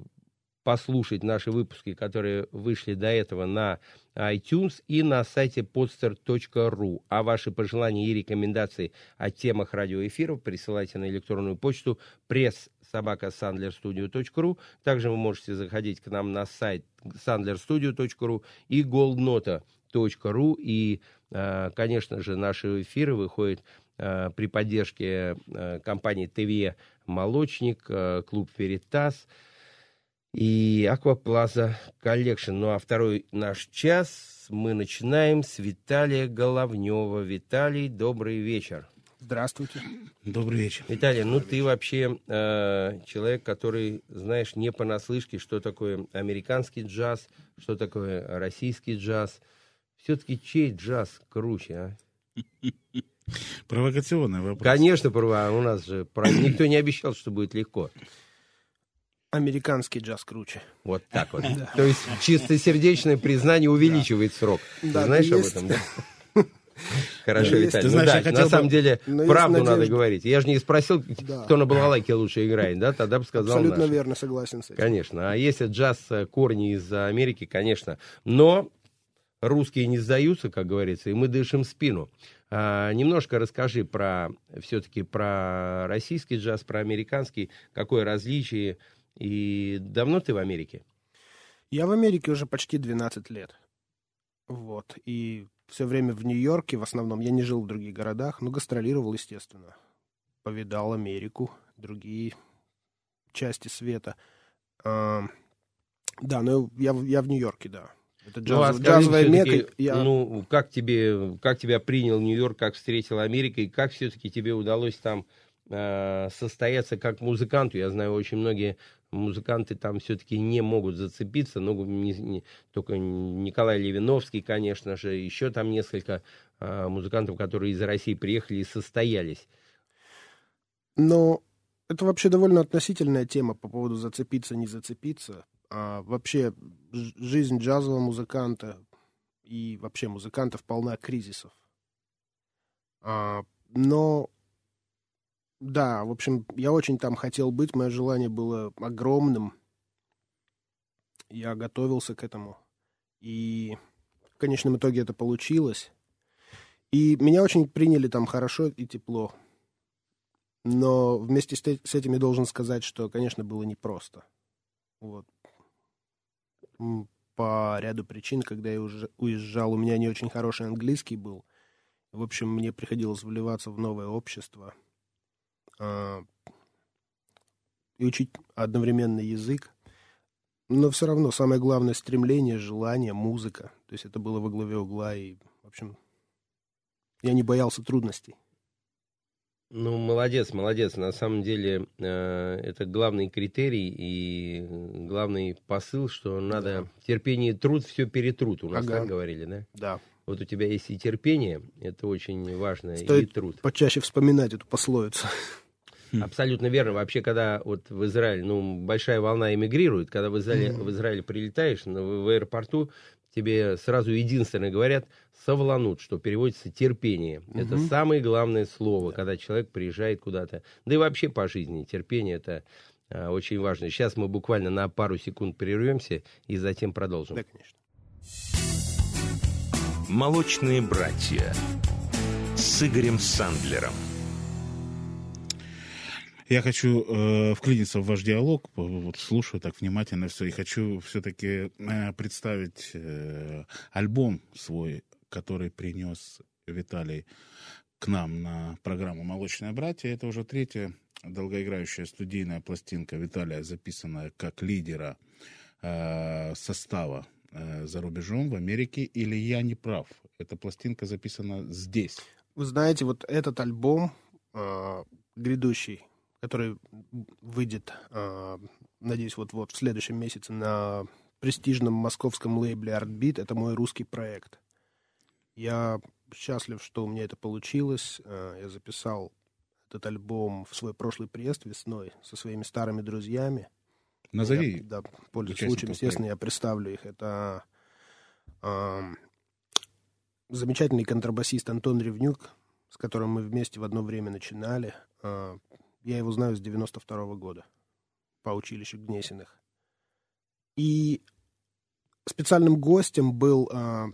послушать наши выпуски, которые вышли до этого на iTunes и на сайте podster.ru. А ваши пожелания и рекомендации о темах радиоэфиров присылайте на электронную почту press собака sandlerstudio.ru. Также вы можете заходить к нам на сайт sandlerstudio.ru и goldnota.ru. И, э, конечно же, наши эфиры выходят э, при поддержке э, компании ТВ «Молочник», клуб «Веритас», и Акваплаза Collection. Ну а второй наш час мы начинаем с Виталия Головнева. Виталий, добрый вечер. Здравствуйте. Добрый вечер. Виталий, ну ты вообще э, человек, который знаешь не понаслышке, что такое американский джаз, что такое российский джаз. Все-таки чей джаз круче, а? Провокационный вопрос. Конечно, права. У нас же никто не обещал, что будет легко. Американский джаз круче. Вот так вот. Да. То есть чистосердечное признание увеличивает срок. Ты знаешь об этом, да? Хорошо. Виталий. Ну знаешь, да, на бы- самом деле, но правду надо говорить. Я же не спросил, Да. кто на балалайке лучше играет, да? Тогда бы сказал Абсолютно наш. верно, согласен с этим. Конечно. А если джаз э, корни из Америки, конечно. Но русские не сдаются, как говорится, и мы дышим спину. А, немножко расскажи про все-таки про российский джаз, про американский, какое различие. И давно ты в Америке? Я в Америке уже почти 12 лет. Вот. И все время в Нью-Йорке в основном. Я не жил в других городах, но гастролировал, естественно. Повидал Америку, другие части света. А, да, но я, в- я в Нью-Йорке, да. Это Ну, а джаз- скажи джазовая всё-таки, мека. Я... Ну, как тебе, как тебя принял Нью-Йорк, как встретила Америка, и как все-таки тебе удалось там э, состояться как музыканту? Я знаю, очень многие музыканты там все-таки не могут зацепиться, ну, не- не- только Николай Левиновский, конечно же, еще там несколько э, музыкантов, которые из России приехали и состоялись. Но это вообще довольно относительная тема по поводу зацепиться, не зацепиться. А вообще жизнь джазового музыканта и вообще музыкантов полна кризисов. А, но да, в общем, я очень там хотел быть, мое желание было огромным. Я готовился к этому. И в конечном итоге это получилось. И меня очень приняли там хорошо и тепло. Но вместе с, этим я должен сказать, что, конечно, было непросто. Вот. По ряду причин, когда я уже уезжал, у меня не очень хороший английский был. В общем, мне приходилось вливаться в новое общество и учить одновременно язык. Но все равно самое главное стремление, желание, музыка. То есть это было во главе угла. И, в общем, я не боялся трудностей. Ну, молодец, молодец. На самом деле, э, это главный критерий и главный посыл, что надо терпение и труд все перетрут. У нас Ага. так говорили, да? Да. Вот у тебя есть и терпение, это очень важно, и Стоит труд. почаще вспоминать эту пословицу. Абсолютно верно. Вообще, когда вот в Израиль, ну, большая волна эмигрирует, когда в Израиле, в Израиле прилетаешь, ну, в, в аэропорту тебе сразу единственное говорят «совланут», что переводится «терпение». Это Мгм. самое главное слово, когда человек приезжает куда-то. Да и вообще по жизни терпение – это а, очень важно. Сейчас мы буквально на пару секунд прервемся и затем продолжим. Да, конечно. «Молочные братья» с Игорем Сандлером. Я хочу э, вклиниться в ваш диалог, вот слушаю так внимательно все, и хочу все-таки э, представить э, альбом свой, который принес Виталий к нам на программу «Молочные братья». Это уже третья долгоиграющая студийная пластинка Виталия, записанная как лидера э, состава э, за рубежом в Америке. Или я не прав? Эта пластинка записана здесь. Вы знаете, вот этот альбом э, грядущий, который выйдет, э, надеюсь, вот-вот в следующем месяце на престижном московском лейбле Artbeat, это мой русский проект. Я счастлив, что у меня это получилось. Э, я записал этот альбом в свой прошлый приезд весной со своими старыми друзьями. Назови Я, да, пользуясь случаем, естественно, я представлю их. Это ам, замечательный контрабасист Антон Ревнюк, с которым мы вместе в одно время начинали. А, Я его знаю с 92 года по училищу Гнесиных. И специальным гостем был а,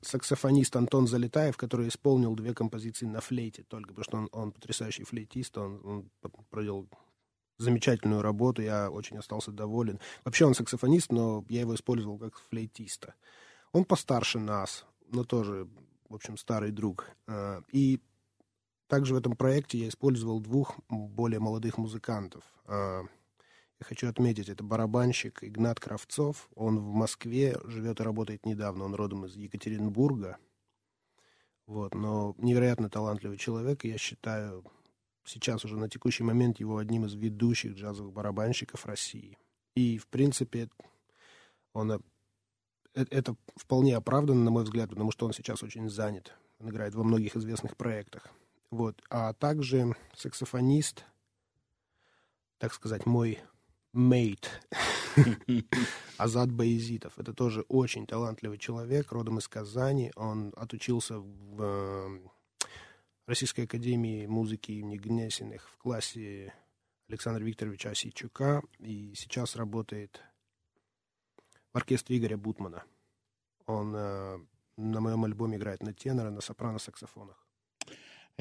саксофонист Антон Залетаев, который исполнил две композиции на флейте только, потому что он, он потрясающий флейтист, он, он проделал замечательную работу, я очень остался доволен. Вообще он саксофонист, но я его использовал как флейтиста. Он постарше нас, но тоже, в общем, старый друг. А, И также в этом проекте я использовал двух более молодых музыкантов. А, Я хочу отметить, это барабанщик Игнат Кравцов. Он в Москве живет и работает недавно. Он родом из Екатеринбурга. Вот, но невероятно талантливый человек, я считаю сейчас уже на текущий момент его одним из ведущих джазовых барабанщиков России. И, в принципе, он, э, э, это вполне оправданно, на мой взгляд, потому что он сейчас очень занят. Он играет во многих известных проектах. Вот. А также саксофонист, так сказать, мой Мейт. Азат Баязитов. Это тоже очень талантливый человек, родом из Казани. Он отучился в э, Российской академии музыки имени Гнесиных в классе Александра Викторовича Осичука и сейчас работает в оркестре Игоря Бутмана. Он э, на моем альбоме играет на тенора, на сопрано-саксофонах.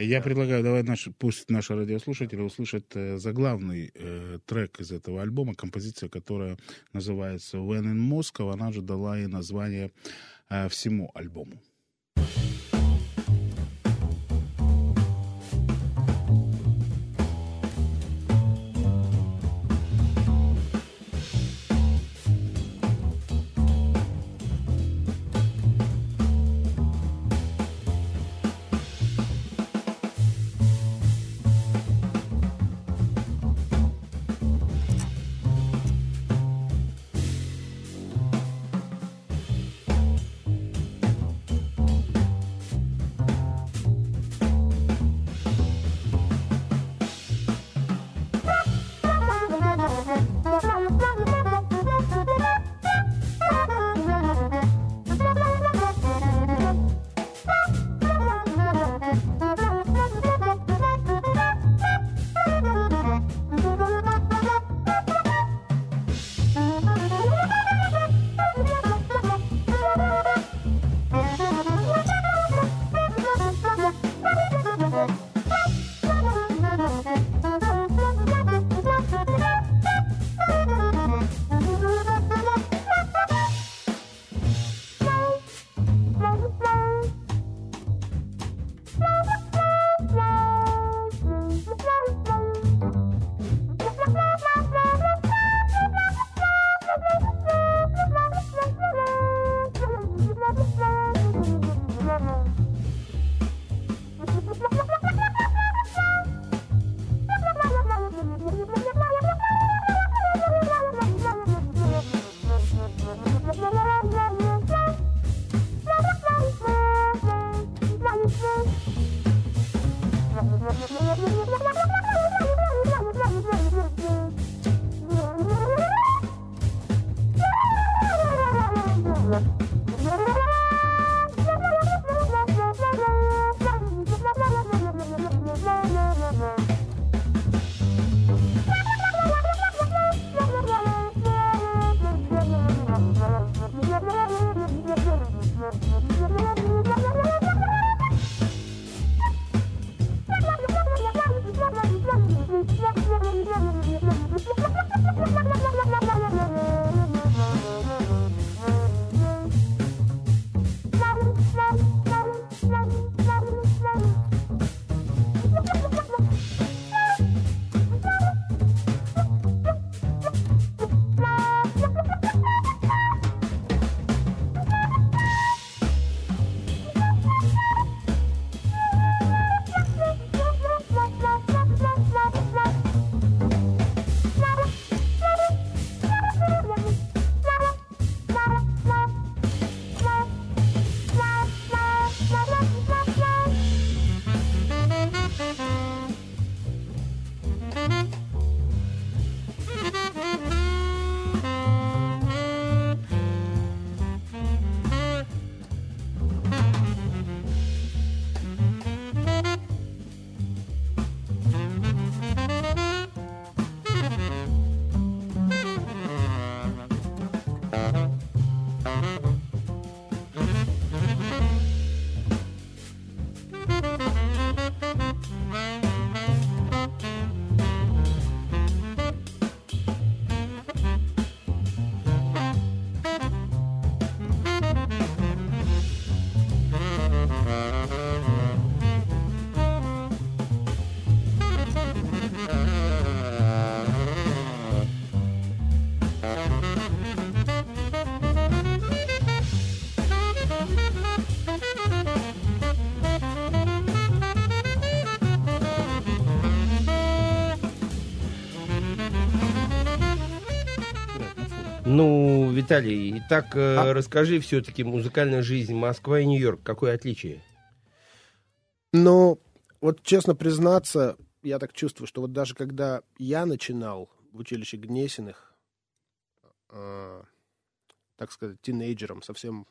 Я предлагаю, давай наш, пусть наши радиослушатели услышат э, заглавный э, трек из этого альбома, композиция, которая называется «When in Moscow», она же дала и название э, всему альбому. Виталий, итак, а? расскажи все-таки музыкальная жизнь Москва и Нью-Йорк. Какое отличие? Ну, вот честно признаться, я так чувствую, что вот даже когда я начинал в училище Гнесиных, э, так сказать, тинейджером, совсем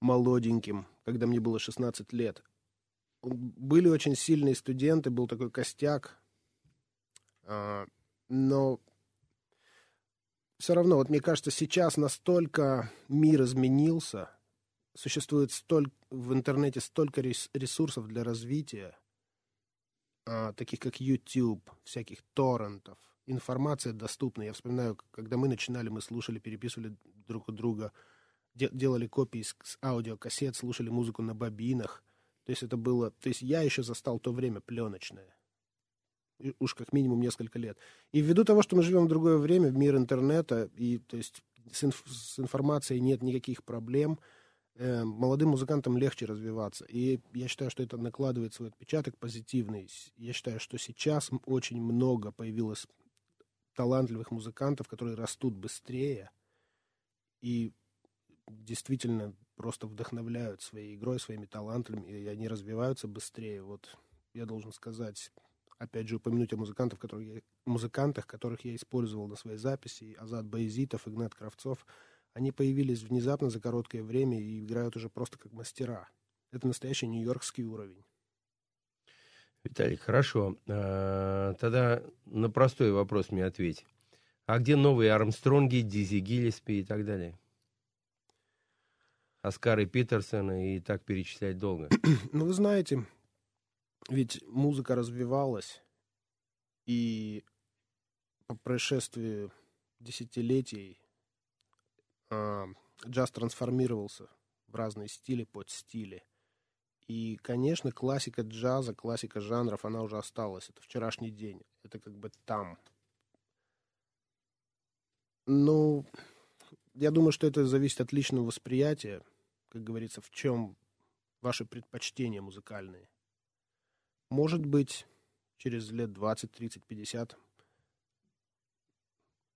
молоденьким, когда мне было 16 лет. Были очень сильные студенты, был такой костяк, э, но все равно, вот мне кажется, сейчас настолько мир изменился, существует столь, в интернете столько рес- ресурсов для развития, а, таких как YouTube, всяких торрентов, информация доступна. Я вспоминаю, когда мы начинали, мы слушали, переписывали друг у друга, де- делали копии с, с аудиокассет, слушали музыку на бобинах. То есть это было... То есть я еще застал то время пленочное. Уж как минимум несколько лет. И ввиду того, что мы живем в другое время, в мир интернета, и то есть с, инф- с информацией нет никаких проблем, э, молодым музыкантам легче развиваться. И я считаю, что это накладывает свой отпечаток позитивный. Я считаю, что сейчас очень много появилось талантливых музыкантов, которые растут быстрее и действительно просто вдохновляют своей игрой, своими талантами, и они развиваются быстрее. Вот я должен сказать, опять же, упомянуть о музыкантах, которых я, музыкантах, которых я использовал на своей записи, Азат Баязитов, Игнат Кравцов, они появились внезапно за короткое время и играют уже просто как мастера. Это настоящий нью-йоркский уровень. Виталик, хорошо. А, Тогда на простой вопрос мне ответь. А где новые Армстронги, Дизи Гиллиспи и так далее? Оскары Питерсона и так перечислять долго. Ну, вы знаете, ведь музыка развивалась, и по происшествии десятилетий а, джаз трансформировался в разные стили, подстили. И, конечно, классика джаза, классика жанров, она уже осталась. Это вчерашний день. Это как бы там. Ну, я думаю, что это зависит от личного восприятия. Как говорится, в чем ваши предпочтения музыкальные. Может быть, через лет 20, 30, 50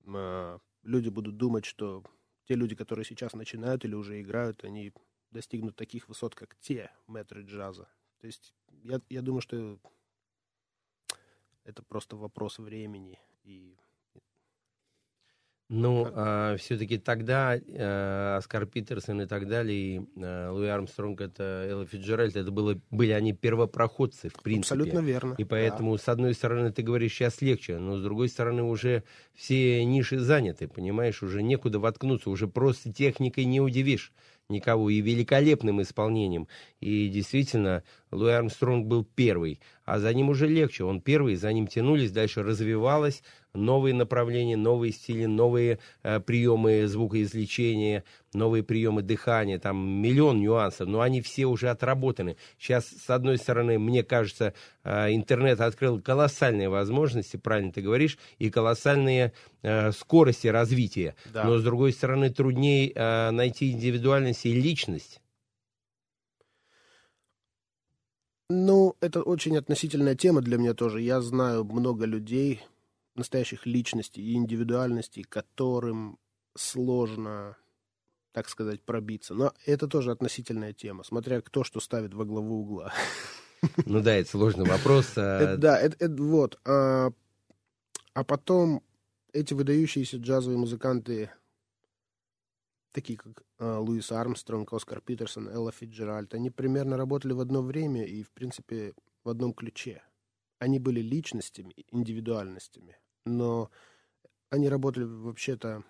э, люди будут думать, что те люди, которые сейчас начинают или уже играют, они достигнут таких высот, как те мэтры джаза. То есть я, я думаю, что это просто вопрос времени. И Ну, все-таки тогда э, Оскар Питерсон и так далее, и э, Луи Армстронг, это Элла Фиджеральд, это было, были они первопроходцы, в принципе. Абсолютно верно, И поэтому, с одной стороны, ты говоришь, сейчас легче, но с другой стороны, уже все ниши заняты, понимаешь, уже некуда воткнуться, уже просто техникой не удивишь никого, и великолепным исполнением. И действительно, Луи Армстронг был первый, а за ним уже легче. Он первый, за ним тянулись, дальше развивалось, новые направления, новые стили, новые э, приемы звукоизвлечения, новые приемы дыхания, там миллион нюансов, но они все уже отработаны. Сейчас, с одной стороны, мне кажется, э, интернет открыл колоссальные возможности, правильно ты говоришь, и колоссальные э, скорости развития. Да. Но, с другой стороны, труднее э, найти индивидуальность и личность. Ну, это очень относительная тема для меня тоже. Я знаю много людей, настоящих личностей и индивидуальностей, которым сложно, так сказать, пробиться. Но это тоже относительная тема, смотря кто что ставит во главу угла. Ну да, это сложный вопрос. а, Да, это, это вот. А, а потом эти выдающиеся джазовые музыканты, такие как а, Луис Армстронг, Оскар Питерсон, Элла Фиджеральд, они примерно работали в одно время и, в принципе, в одном ключе. Они были личностями, индивидуальностями, но они работали вообще-то,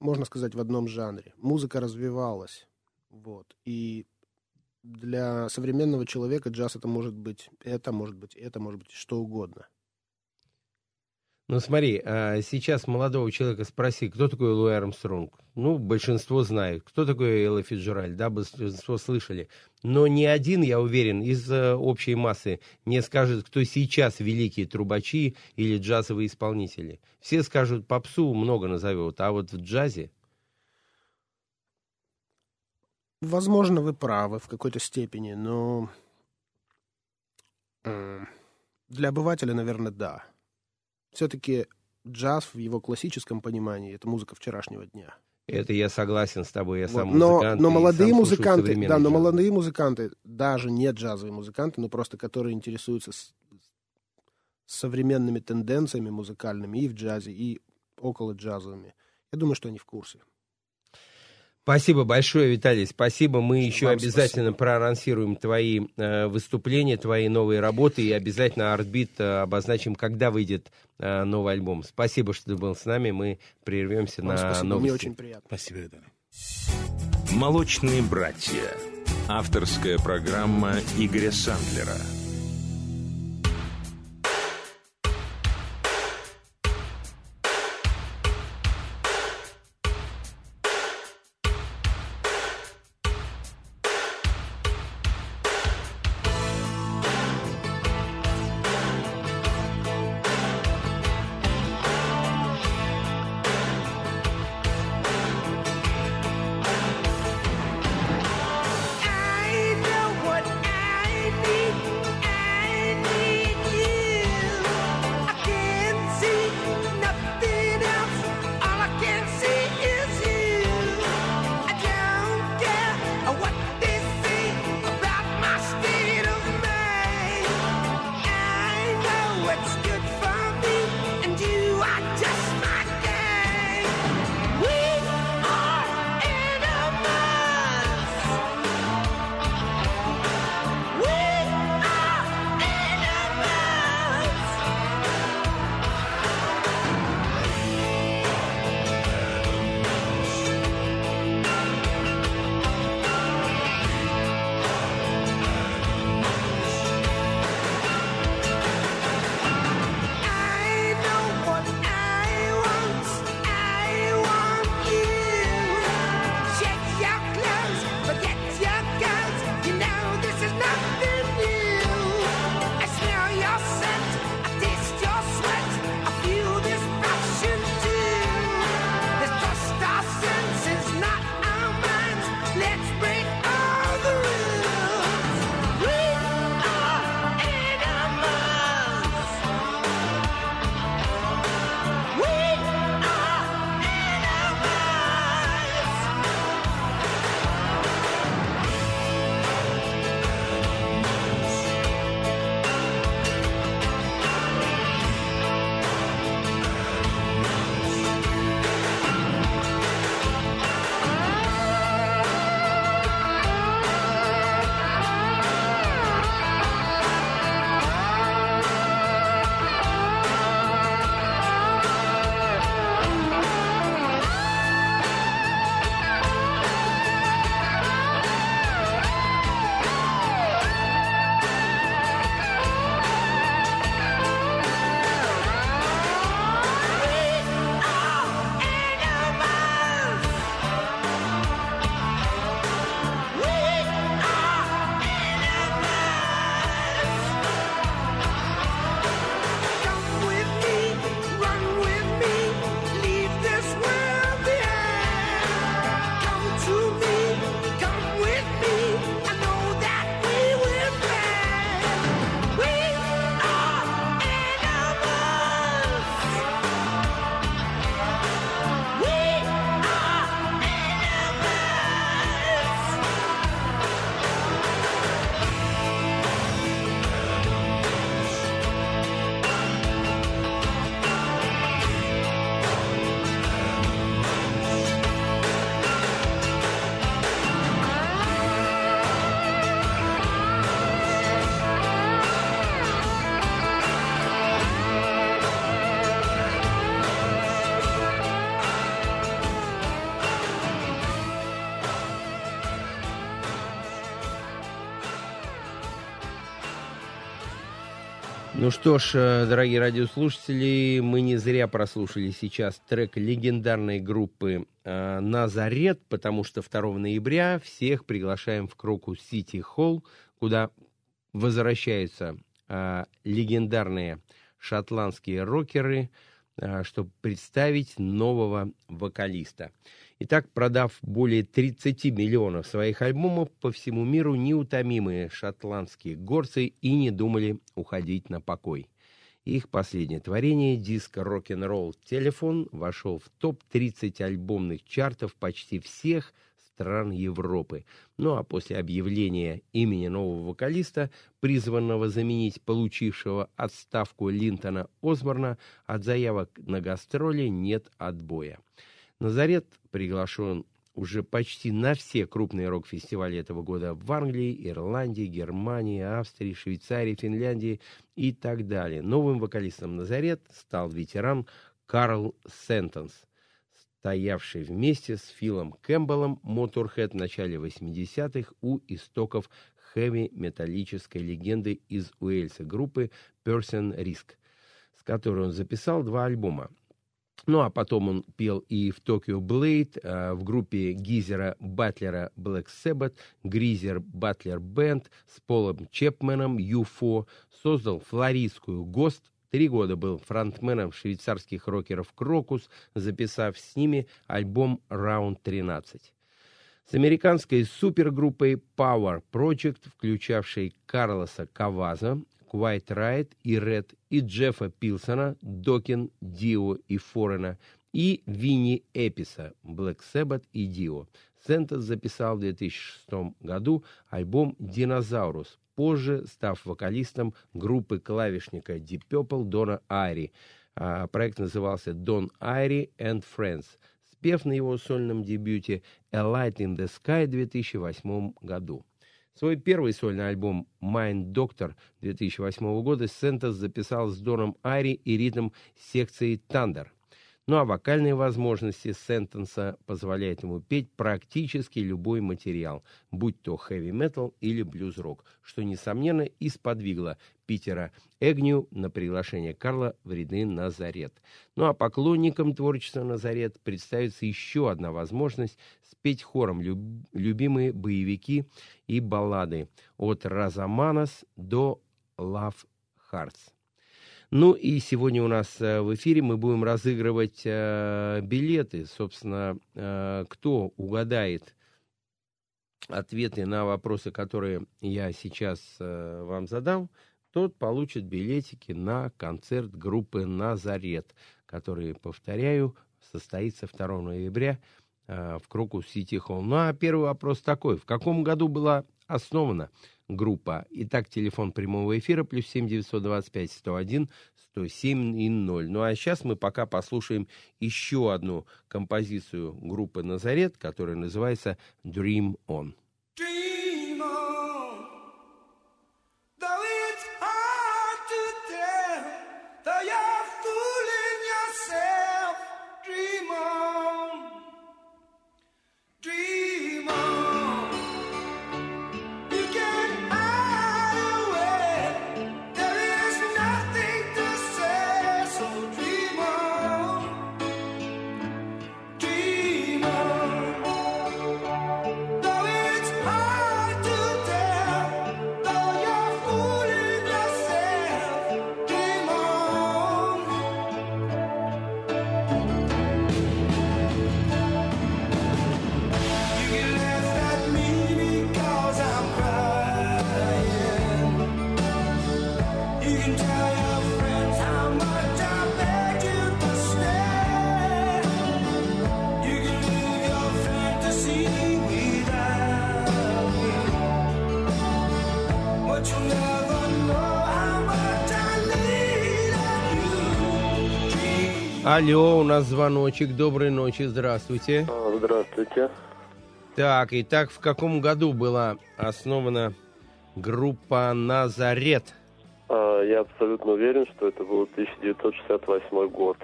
можно сказать, в одном жанре. Музыка развивалась, вот, и для современного человека джаз это может быть это, может быть это, может быть что угодно. Ну смотри, а, сейчас молодого человека спроси, кто такой Луи Армстронг? Ну, большинство знает. Кто такой Элла Фиджеральд? Да, большинство слышали. Но ни один, я уверен, из э, общей массы не скажет, кто сейчас великие трубачи или джазовые исполнители. Все скажут, попсу много назовут, а вот в джазе... Возможно, вы правы в какой-то степени, но э, для обывателя, наверное, да. Все-таки джаз в его классическом понимании это музыка вчерашнего дня. Это я согласен с тобой, я Вот. сам но, музыкант. но молодые сам музыканты, да, но джаз. молодые музыканты, даже не джазовые музыканты, но просто которые интересуются с- с современными тенденциями музыкальными и в джазе, и около джазовыми. Я думаю, что они в курсе. Спасибо большое, Виталий. Спасибо. Мы Что еще вам обязательно проанонсируем твои э, выступления, твои новые работы и обязательно Артбит э, обозначим, когда выйдет э, новый альбом. Спасибо, что ты был с нами. Мы прервемся Вам на спасибо, мне новости. очень приятно. Спасибо, Виталий. «Молочные братья». Авторская программа Игоря Сандлера. Ну что ж, э, дорогие радиослушатели, мы не зря прослушали сейчас трек легендарной группы э, «Назарет», потому что 2 ноября всех приглашаем в Крокус Сити Холл, куда возвращаются э, легендарные шотландские рокеры, чтобы представить нового вокалиста. Итак, продав более 30 миллионов своих альбомов по всему миру, неутомимые шотландские горцы и не думали уходить на покой. Их последнее творение, диск «Рок-н-ролл Телефон», вошел в топ-30 альбомных чартов почти всех стран Европы. Ну а после объявления имени нового вокалиста, призванного заменить получившего отставку Линтона Осборна, от заявок на гастроли нет отбоя. Назарет приглашен уже почти на все крупные рок-фестивали этого года в Англии, Ирландии, Германии, Австрии, Швейцарии, Финляндии и так далее. Новым вокалистом «Назарет» стал ветеран Карл Сентенс, стоявший вместе с Филом Кэмпбеллом Motorhead в начале 80-х у истоков хэви-металлической легенды из Уэльса группы Person Risk, с которой он записал два альбома ну, а потом он пел и в Токио Блейд, э, в группе Гизера Батлера Black Sabbath, Гризер Батлер Бенд с Полом Чепменом UFO, создал флоридскую ГОСТ, Три года был фронтменом швейцарских рокеров Крокус, записав с ними альбом «Раунд 13». С американской супергруппой Power Project, включавшей Карлоса Каваза, Квайт Райт и Ред, и Джеффа Пилсона, Докин, Дио и Форена, и Винни Эписа, Black Sabbath и Дио. Сентос записал в 2006 году альбом «Динозаурус», позже став вокалистом группы клавишника Deep Purple Дона Айри. А проект назывался «Don Айри and Friends», спев на его сольном дебюте «A Light in the Sky» в 2008 году. Свой первый сольный альбом «Mind Doctor» 2008 года Сентос записал с Доном Ари и ритм секции «Тандер». Ну а вокальные возможности Сентенса позволяют ему петь практически любой материал, будь то хэви-метал или блюз-рок, что, несомненно, и сподвигло Питера Эгню на приглашение Карла в ряды «Назарет». Ну а поклонникам творчества «Назарет» представится еще одна возможность спеть хором люб любимые боевики и баллады от «Розаманас» до «Love Hearts». Ну и сегодня у нас э, в эфире мы будем разыгрывать э, билеты. Собственно, э, кто угадает ответы на вопросы, которые я сейчас вам задам, тот получит билетики на концерт группы «Назарет», который, повторяю, состоится 2 ноября в Кроку Сити Холл. Ну а первый вопрос такой. В каком году была основана группа. Итак, телефон прямого эфира плюс 7 925 101 107 и 0. Ну а сейчас мы пока послушаем еще одну композицию группы «Назарет», которая называется «Dream On». Алло, у нас звоночек. Доброй ночи, здравствуйте. Здравствуйте. Так, итак, в каком году была основана группа «Назарет»? А, Я абсолютно уверен, что это был 1968 год.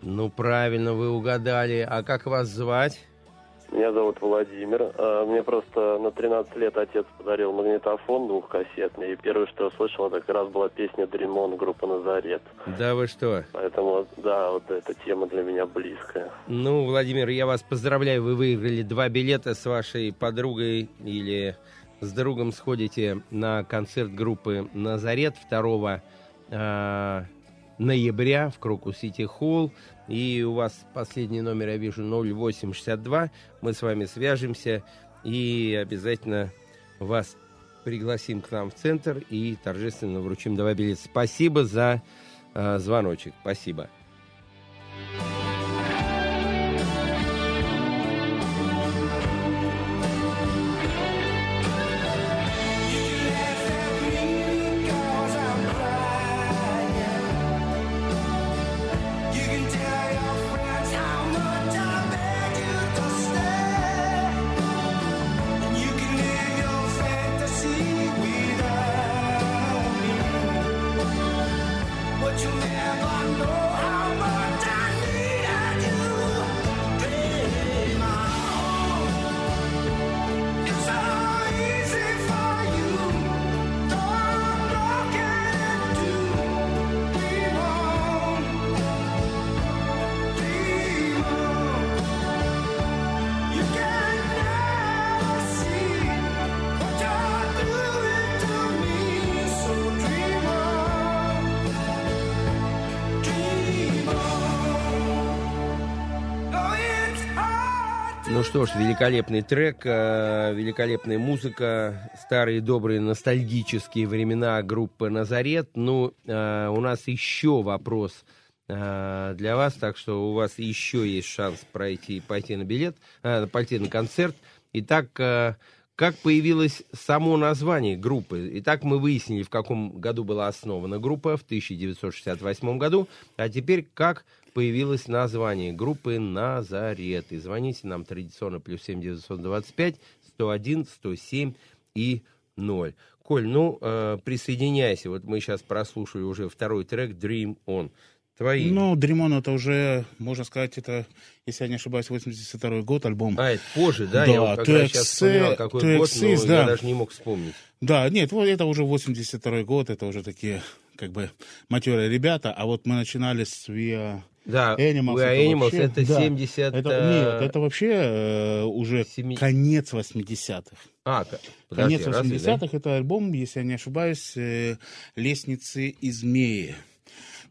Ну, правильно, вы угадали. А как вас звать? Меня зовут Владимир. А, Мне просто на 13 лет отец подарил магнитофон двухкассетный. И первое, что я услышал, это как раз была песня «Дремон» группы «Назарет». Да вы что? Поэтому, да, вот эта тема для меня близкая. Ну, Владимир, я вас поздравляю, вы выиграли два билета с вашей подругой или с другом сходите на концерт группы «Назарет» 2 э, ноября в Кроку Сити Холл. И у вас последний номер, я вижу, 0862. Мы с вами свяжемся и обязательно вас пригласим к нам в центр и торжественно вручим два билета. Спасибо за э, звоночек. Спасибо. Что ж, великолепный трек, э, великолепная музыка, старые добрые ностальгические времена группы «Назарет». Ну, э, у нас еще вопрос э, для вас, так что у вас еще есть шанс пройти, пойти на билет, пойти на концерт. Итак, как появилось само название группы? Итак, мы выяснили, в каком году была основана группа, в 1968 году. А теперь, как появилось название группы «Назарет». И звоните нам традиционно плюс 7 925 101 107 и 0. Коль, ну, э, присоединяйся. Вот мы сейчас прослушали уже второй трек «Dream On». Твои. Ну, Дремон это уже, можно сказать, это, если я не ошибаюсь, 82 год альбом. А, это позже, да? я вот как раз сейчас вспоминал, какой год, но да. я даже не мог вспомнить. Да, нет, вот это уже 82 год, это уже такие, как бы, матерые ребята, а вот мы начинали с Via Да, Animals. We Are это Animals, вообще- это да, 70... это- э, нет, это вообще э, уже конец 80-х. А, подожди, Конец разве, да? 80-х это альбом, если я не ошибаюсь, э, «Лестницы из змеи».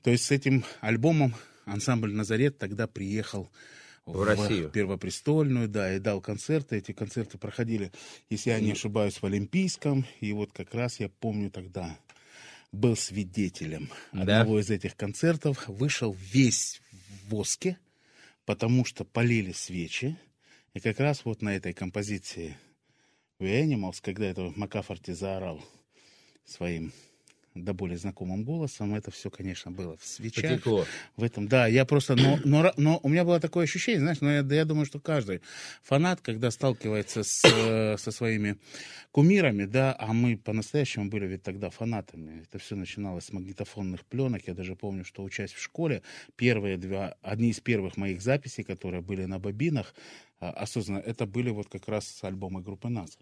То есть с этим альбомом ансамбль «Назарет» тогда приехал В Россию. Первопрестольную, да, и дал концерты. Эти концерты проходили, если я не ошибаюсь, в Олимпийском. И вот как раз я помню тогда был свидетелем Да? одного из этих концертов. Вышел весь в воске, потому что полили свечи. И как раз вот на этой композиции We Animals, когда это Макафорти заорал своим до более знакомым голосом, это все, конечно, было в свечах. Потекло. В этом, да, я просто, но, но, но у меня было такое ощущение, знаешь, но я, я думаю, что каждый фанат, когда сталкивается с, э, со своими кумирами, да, а мы по-настоящему были ведь тогда фанатами. Это все начиналось с магнитофонных пленок. Я даже помню, что учась в школе, первые два, одни из первых моих записей, которые были на бобинах, а, осознанно, это были вот как раз альбомы группы НАСА.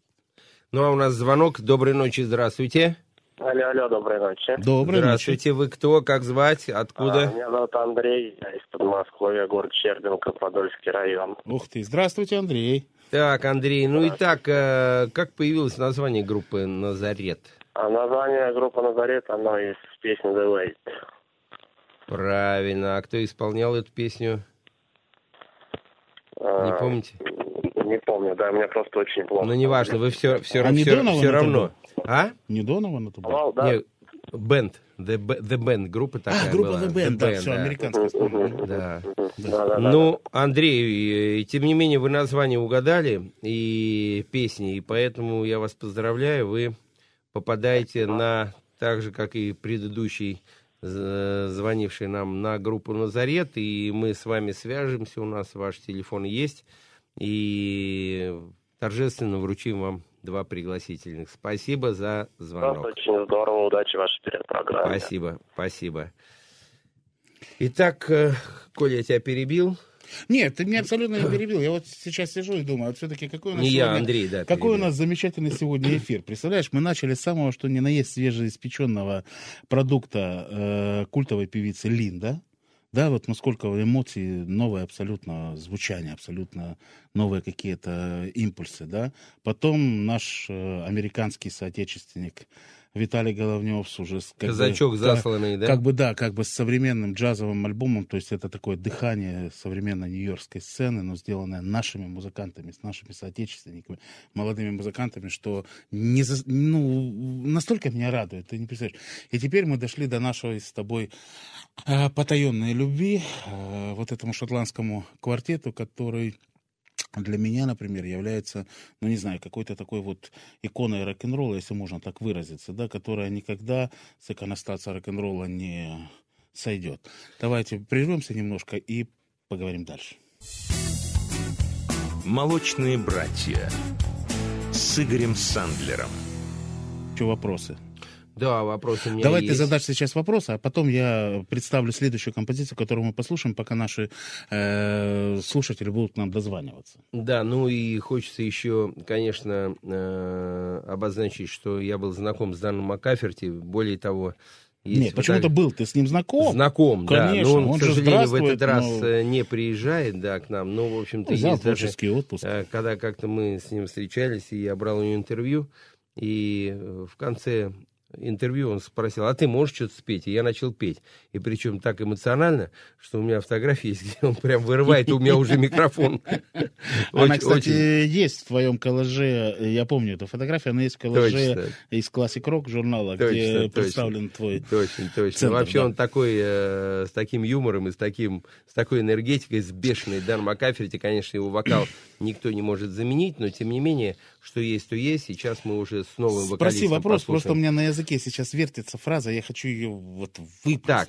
Ну, а у нас звонок. Доброй ночи, здравствуйте. Алло, алло, доброй ночи. Здравствуйте, вы кто, как звать, А, откуда? меня зовут Андрей, я из Подмосковья, город Щербинка, Подольский район. Ух ты, здравствуйте, Андрей. Так, Андрей, ну и так, э, как появилось название группы «Назарет»? А название группы «Назарет», оно из песни «The Wait». Правильно. А кто исполнял эту песню? А, Не помните? Не помню, да, мне просто очень плохо. Ну, неважно, вы все, все, А не все, все равно. А? Не Донован это был? Вал, да. Не, Band. The, The Band, группа такая А, группа была. The Band, да, все, да. американская. вспомнил. Да. Да-да-да. Ну, Андрей, тем не менее, вы название угадали и песни, и поэтому я вас поздравляю, вы попадаете на, так же, как и предыдущий звонивший нам на группу Назарет, и мы с вами свяжемся, у нас ваш телефон есть, и торжественно вручим вам два пригласительных. Спасибо за звонок. Просто очень здорово, удачи вашей перед программе. Спасибо, спасибо. Итак, э, Коля, я тебя перебил. Нет, ты меня абсолютно не перебил. Я вот сейчас сижу и думаю, вот все-таки какой у нас Не я, сегодня- Андрей, да, какой у перебил. нас замечательный сегодня эфир. Представляешь, мы начали с самого, что не на есть свежеиспеченного продукта э, культовой певицы Линда. Да, вот насколько эмоций, новое абсолютно звучание, абсолютно новые какие-то импульсы, да. Потом наш э, американский соотечественник Виталий Головнев с уже... как бы, Казачок да, засланный, да? Как бы, да, как бы с современным джазовым альбомом, то есть это такое дыхание современной нью-йоркской сцены, но сделанное нашими музыкантами, с нашими соотечественниками, молодыми музыкантами, что не за- ну, настолько меня радует, ты не представляешь. И теперь мы дошли до нашей с тобой э, потаенной любви, э, вот этому шотландскому квартету, который для меня, например, является, ну, не знаю, какой-то такой вот иконой рок-н-ролла, если можно так выразиться, да, которая никогда с иконостаса рок-н-ролла не сойдет. Давайте прервемся немножко и поговорим дальше. «Молочные братья» с Игорем Сандлером. Еще вопросы? Да, вопросы у меня Давай есть. ты задашь сейчас вопросы, а потом я представлю следующую композицию, которую мы послушаем, пока наши э, слушатели будут нам дозваниваться. Да, ну и хочется еще, конечно, э, обозначить, что я был знаком с Даном Макаферти. Более того, есть Нет, почему-то фотограф- был, ты с ним знаком? Знаком, Конечно, да. Но он, он к сожалению, в этот раз но- э, не приезжает, да, к нам. Ну, в общем-то, Ну, есть даже, отпуск. э, когда как-то мы с ним встречались, и я брал у него интервью, и э, в конце интервью он спросил, а ты можешь что-то спеть? И я начал петь. И причем так эмоционально, что у меня фотографии есть, где он прям вырывает у меня уже микрофон. Она, кстати, есть в твоем коллаже, я помню эту фотографию, она есть в коллаже из Classic Rock журнала, где представлен твой Точно, точно. центр, Вообще он такой, э, с таким юмором и с, такой энергетикой, с бешеной. Дан Макаферти, конечно, его вокал никто не может заменить, но тем не менее, что есть, то есть. Сейчас мы уже с новым Спроси вокалистом вопрос, послушаем. просто у меня на языке сейчас вертится фраза, я хочу ее вот Так,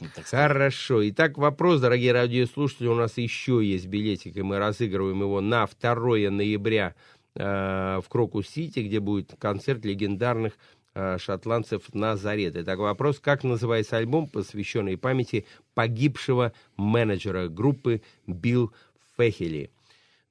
выплеснуть. хорошо. Итак, вопрос, дорогие радиослушатели, у нас еще есть билетик, и мы разыгрываем его на 2 ноября э, в Крокус-Сити, где будет концерт легендарных э, шотландцев Назарет. Итак, вопрос, как называется альбом, посвященный памяти погибшего менеджера группы Билл Фехели?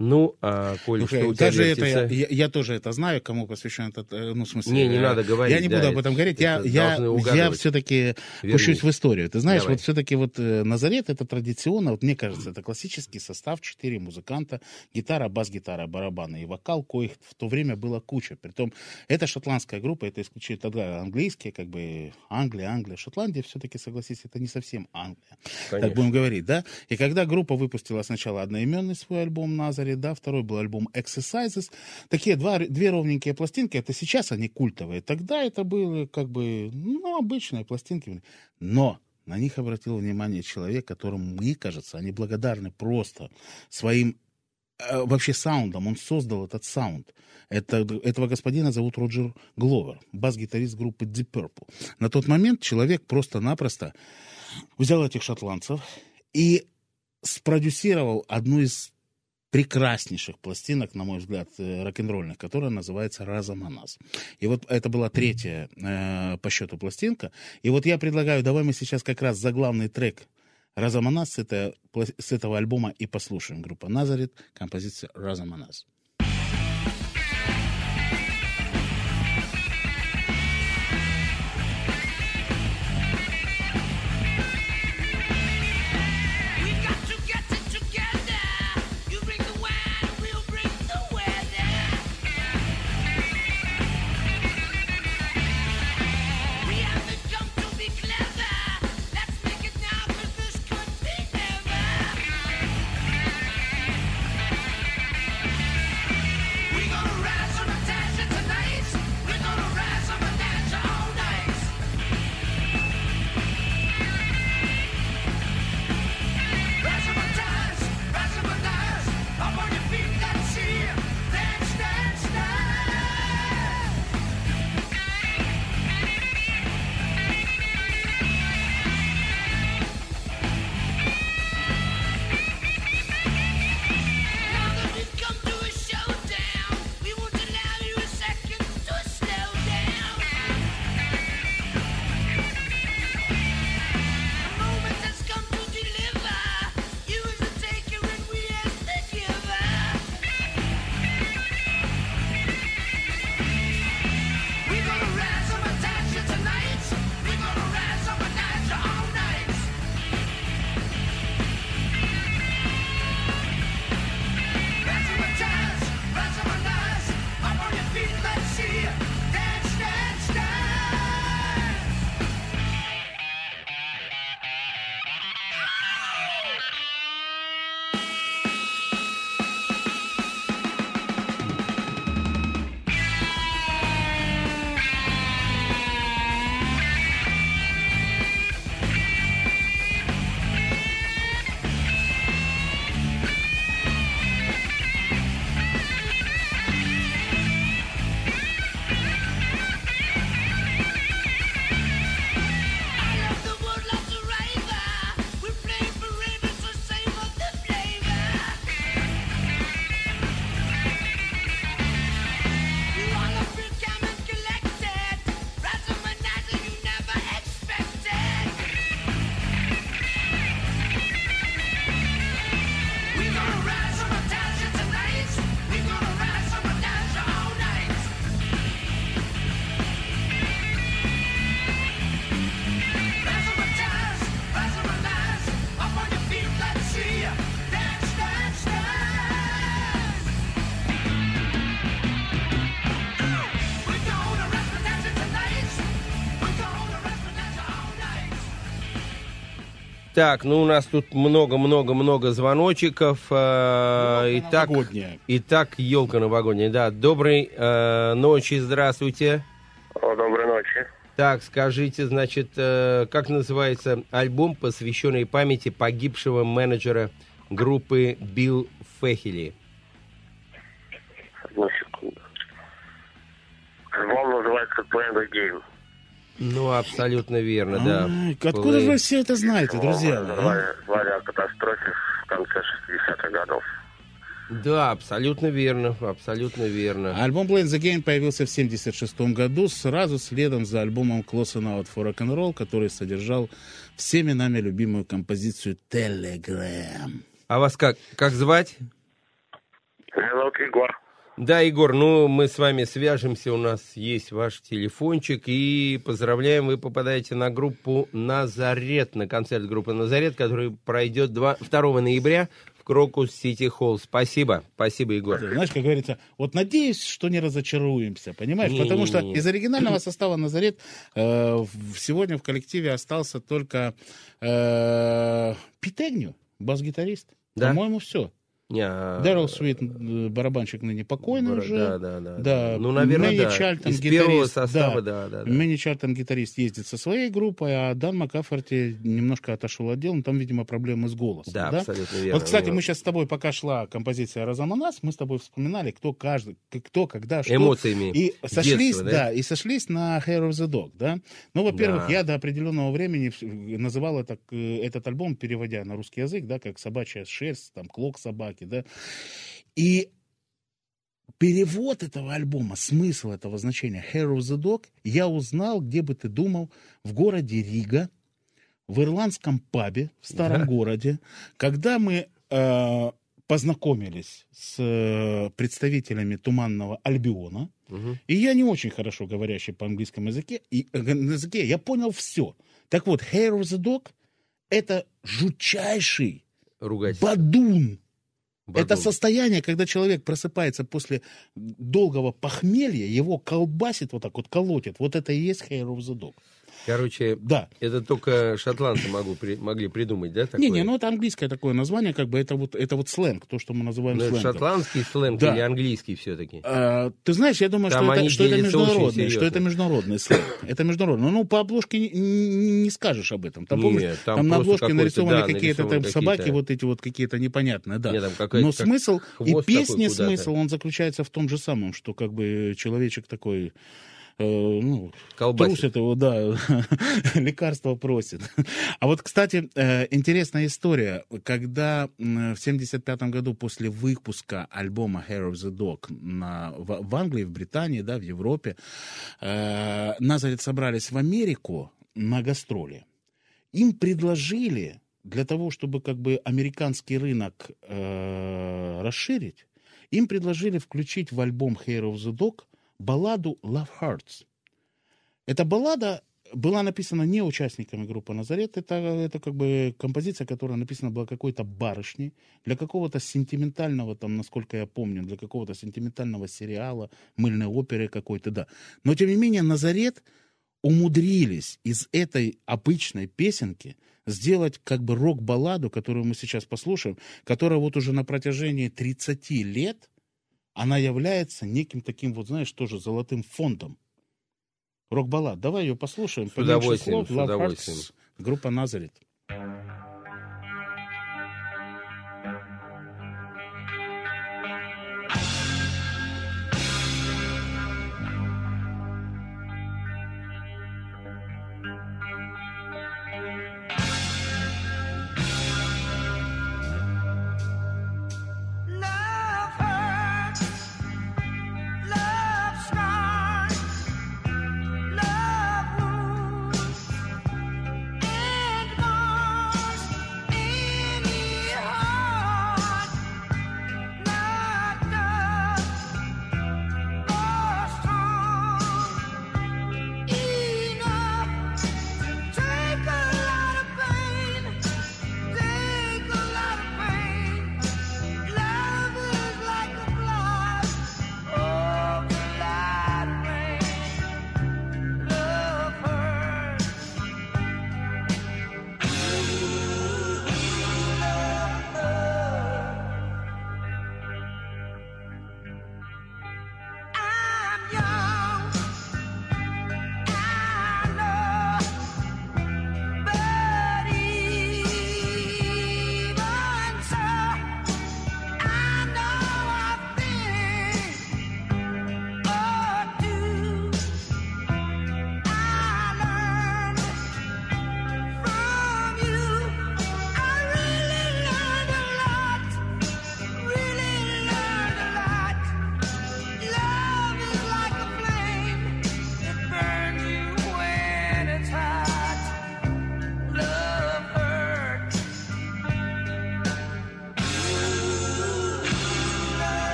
Ну, а, Коль, Слушай, что у тебя даже это я, я, я тоже это знаю, кому посвящен этот, э, ну, в смысле... Не, не э, надо говорить, Я не да, буду об это- этом говорить, я, это я, я угадывать. все-таки пущусь в историю. Ты знаешь, Давай. вот все-таки вот э, Назарет это традиционно, вот мне кажется, это классический состав, четыре музыканта, гитара, бас-гитара, барабаны и вокал, коих в то время было куча. Притом, это шотландская группа, это исключительно тогда английские, как бы Англия, Англия, Шотландия, все-таки, согласись, это не совсем Англия. Конечно. Так будем говорить, да? И когда группа выпустила сначала одноименный свой альбом Назарет, да, второй был альбом Exercises, такие два, две ровненькие пластинки, это сейчас они культовые, тогда это были как бы, ну, обычные пластинки. Но на них обратил внимание человек, которому, мне кажется, они благодарны просто своим э, вообще саундом. Он создал этот саунд. Это, этого господина зовут Роджер Гловер, бас-гитарист группы Deep Purple. На тот момент человек просто-напросто взял этих шотландцев и спродюсировал одну из прекраснейших пластинок, на мой взгляд, э, рок-н-ролльных, которая называется «Разаманас». И вот это была третья э, по счету пластинка. И вот я предлагаю, давай мы сейчас как раз за главный трек «Разаманас» с, это- с этого альбома и послушаем. Группа «Назарет», композиция «Разаманас». Let's Так, ну у нас тут много-много-много звоночков. э, Итак, новогодняя. итак, елка новогодняя. Да, доброй э, ночи, здравствуйте. О, доброй ночи. Так, скажите, значит, э, как называется альбом, посвященный памяти погибшего менеджера группы Билл Фехели? Одну секунду. Альбом называется Play the Game. Ну, абсолютно верно, да. Откуда же вы все это знаете, друзья? звали о катастрофе в конце 60-х годов. Да, абсолютно верно, абсолютно верно. Альбом Blame the Game появился в 76 году, сразу следом за альбомом Close Out for Rock and Roll, который содержал всеми нами любимую композицию Telegram. А вас как, как звать? Зовут Егор. Да, Егор, ну мы с вами свяжемся, у нас есть ваш телефончик, и поздравляем, вы попадаете на группу «Назарет», на концерт группы «Назарет», который пройдет 2, 2 ноября в Крокус Сити Холл. Спасибо, спасибо, Егор. Знаешь, как говорится, вот надеюсь, что не разочаруемся, понимаешь? Не, Потому не, что не. из оригинального состава Назарет э, сегодня в коллективе остался только э, Пит Эгню, бас-гитарист. Да? По-моему, все. Не, а- Дэрил Свит, э, барабанщик ныне покойный Бар- уже. да, да, да, да. да. Ну, наверное, Мэнни да. Чарльтон, Из первого гитарист, состава, да, да, да. Мэнни Чарльтон, гитарист, ездит со своей группой, а Дан Макаферти немножко отошел от дела, но там, видимо, проблемы с голосом. Да, абсолютно верно. Вот, кстати, мы сейчас с тобой, пока шла композиция «Разаманас», мы с тобой вспоминали, кто каждый, кто, когда, что. Эмоциями И сошлись, детства, да? да? и сошлись на Hair of the Dog, да. Ну, во-первых, Да. я до определенного времени вс- называл это, э, этот альбом, переводя на русский язык, да, как собачья шерсть, там, клок собаки, да. И перевод этого альбома, смысл этого значения Hair of the Dog я узнал, где бы ты думал, в городе Рига, в ирландском пабе в старом Да. городе, когда мы э, познакомились с э, представителями Туманного Альбиона, Мгм. и я не очень хорошо говорящий по английскому языке, и, э, языке я понял все. Так вот, Hair of the Dog — это жутчайший Ругательство. бадун. Бадун. Это состояние, когда человек просыпается после долгого похмелья, его колбасит вот так вот, колотит. Вот это и есть hair of the dog. Короче, да. это только шотландцы могу, при- могли придумать, да, такое? Не-не, ну это английское такое название, как бы это вот, это вот сленг, то, что мы называем Ну, это сленгом. шотландский сленг Да. или английский все-таки? А, ты знаешь, я думаю, Там что, это, что это международный, что это международный сленг. Это международный. Ну, по обложке не, не- не скажешь об этом. Там, Нет, помнишь, там там, на обложке нарисованы да, какие-то там нарисованы собаки, вот эти вот какие-то непонятные, да. Нет, там Но смысл и песни смысл, он заключается в том же самом, что как бы человечек такой ну, Колбасит. трусит его, да, лекарство просит. А вот, кстати, э, интересная история. Когда в 75 году после выпуска альбома Hair of the Dog на, в, в Англии, в Британии, да, в Европе, э, Назарет собрались в Америку на гастроли. Им предложили для того, чтобы как бы американский рынок э, расширить, им предложили включить в альбом Hair of the Dog балладу Love Hearts. Эта баллада была написана не участниками группы «Назарет». Это, это как бы композиция, которая написана была какой-то барышней для какого-то сентиментального, там, насколько я помню, для какого-то сентиментального сериала, мыльной оперы какой-то, да. Но, тем не менее, «Назарет» умудрились из этой обычной песенки сделать как бы рок-балладу, которую мы сейчас послушаем, которая вот уже на протяжении 30 лет она является неким таким вот, знаешь, тоже золотым фондом. Рок-баллад. Давай ее послушаем. С удовольствием, слов. с удовольствием. Hearts, Группа Назарет. Love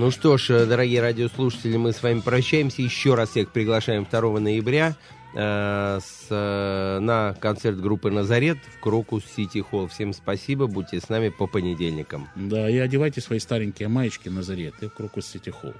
Ну что ж, э, дорогие радиослушатели, мы с вами прощаемся. Еще раз всех приглашаем 2 ноября э, с, э, на концерт группы «Назарет» в Крокус Сити Холл. Всем спасибо, будьте с нами по понедельникам. Да, и одевайте свои старенькие маечки на заре. Ты в Крокус Сити Холл.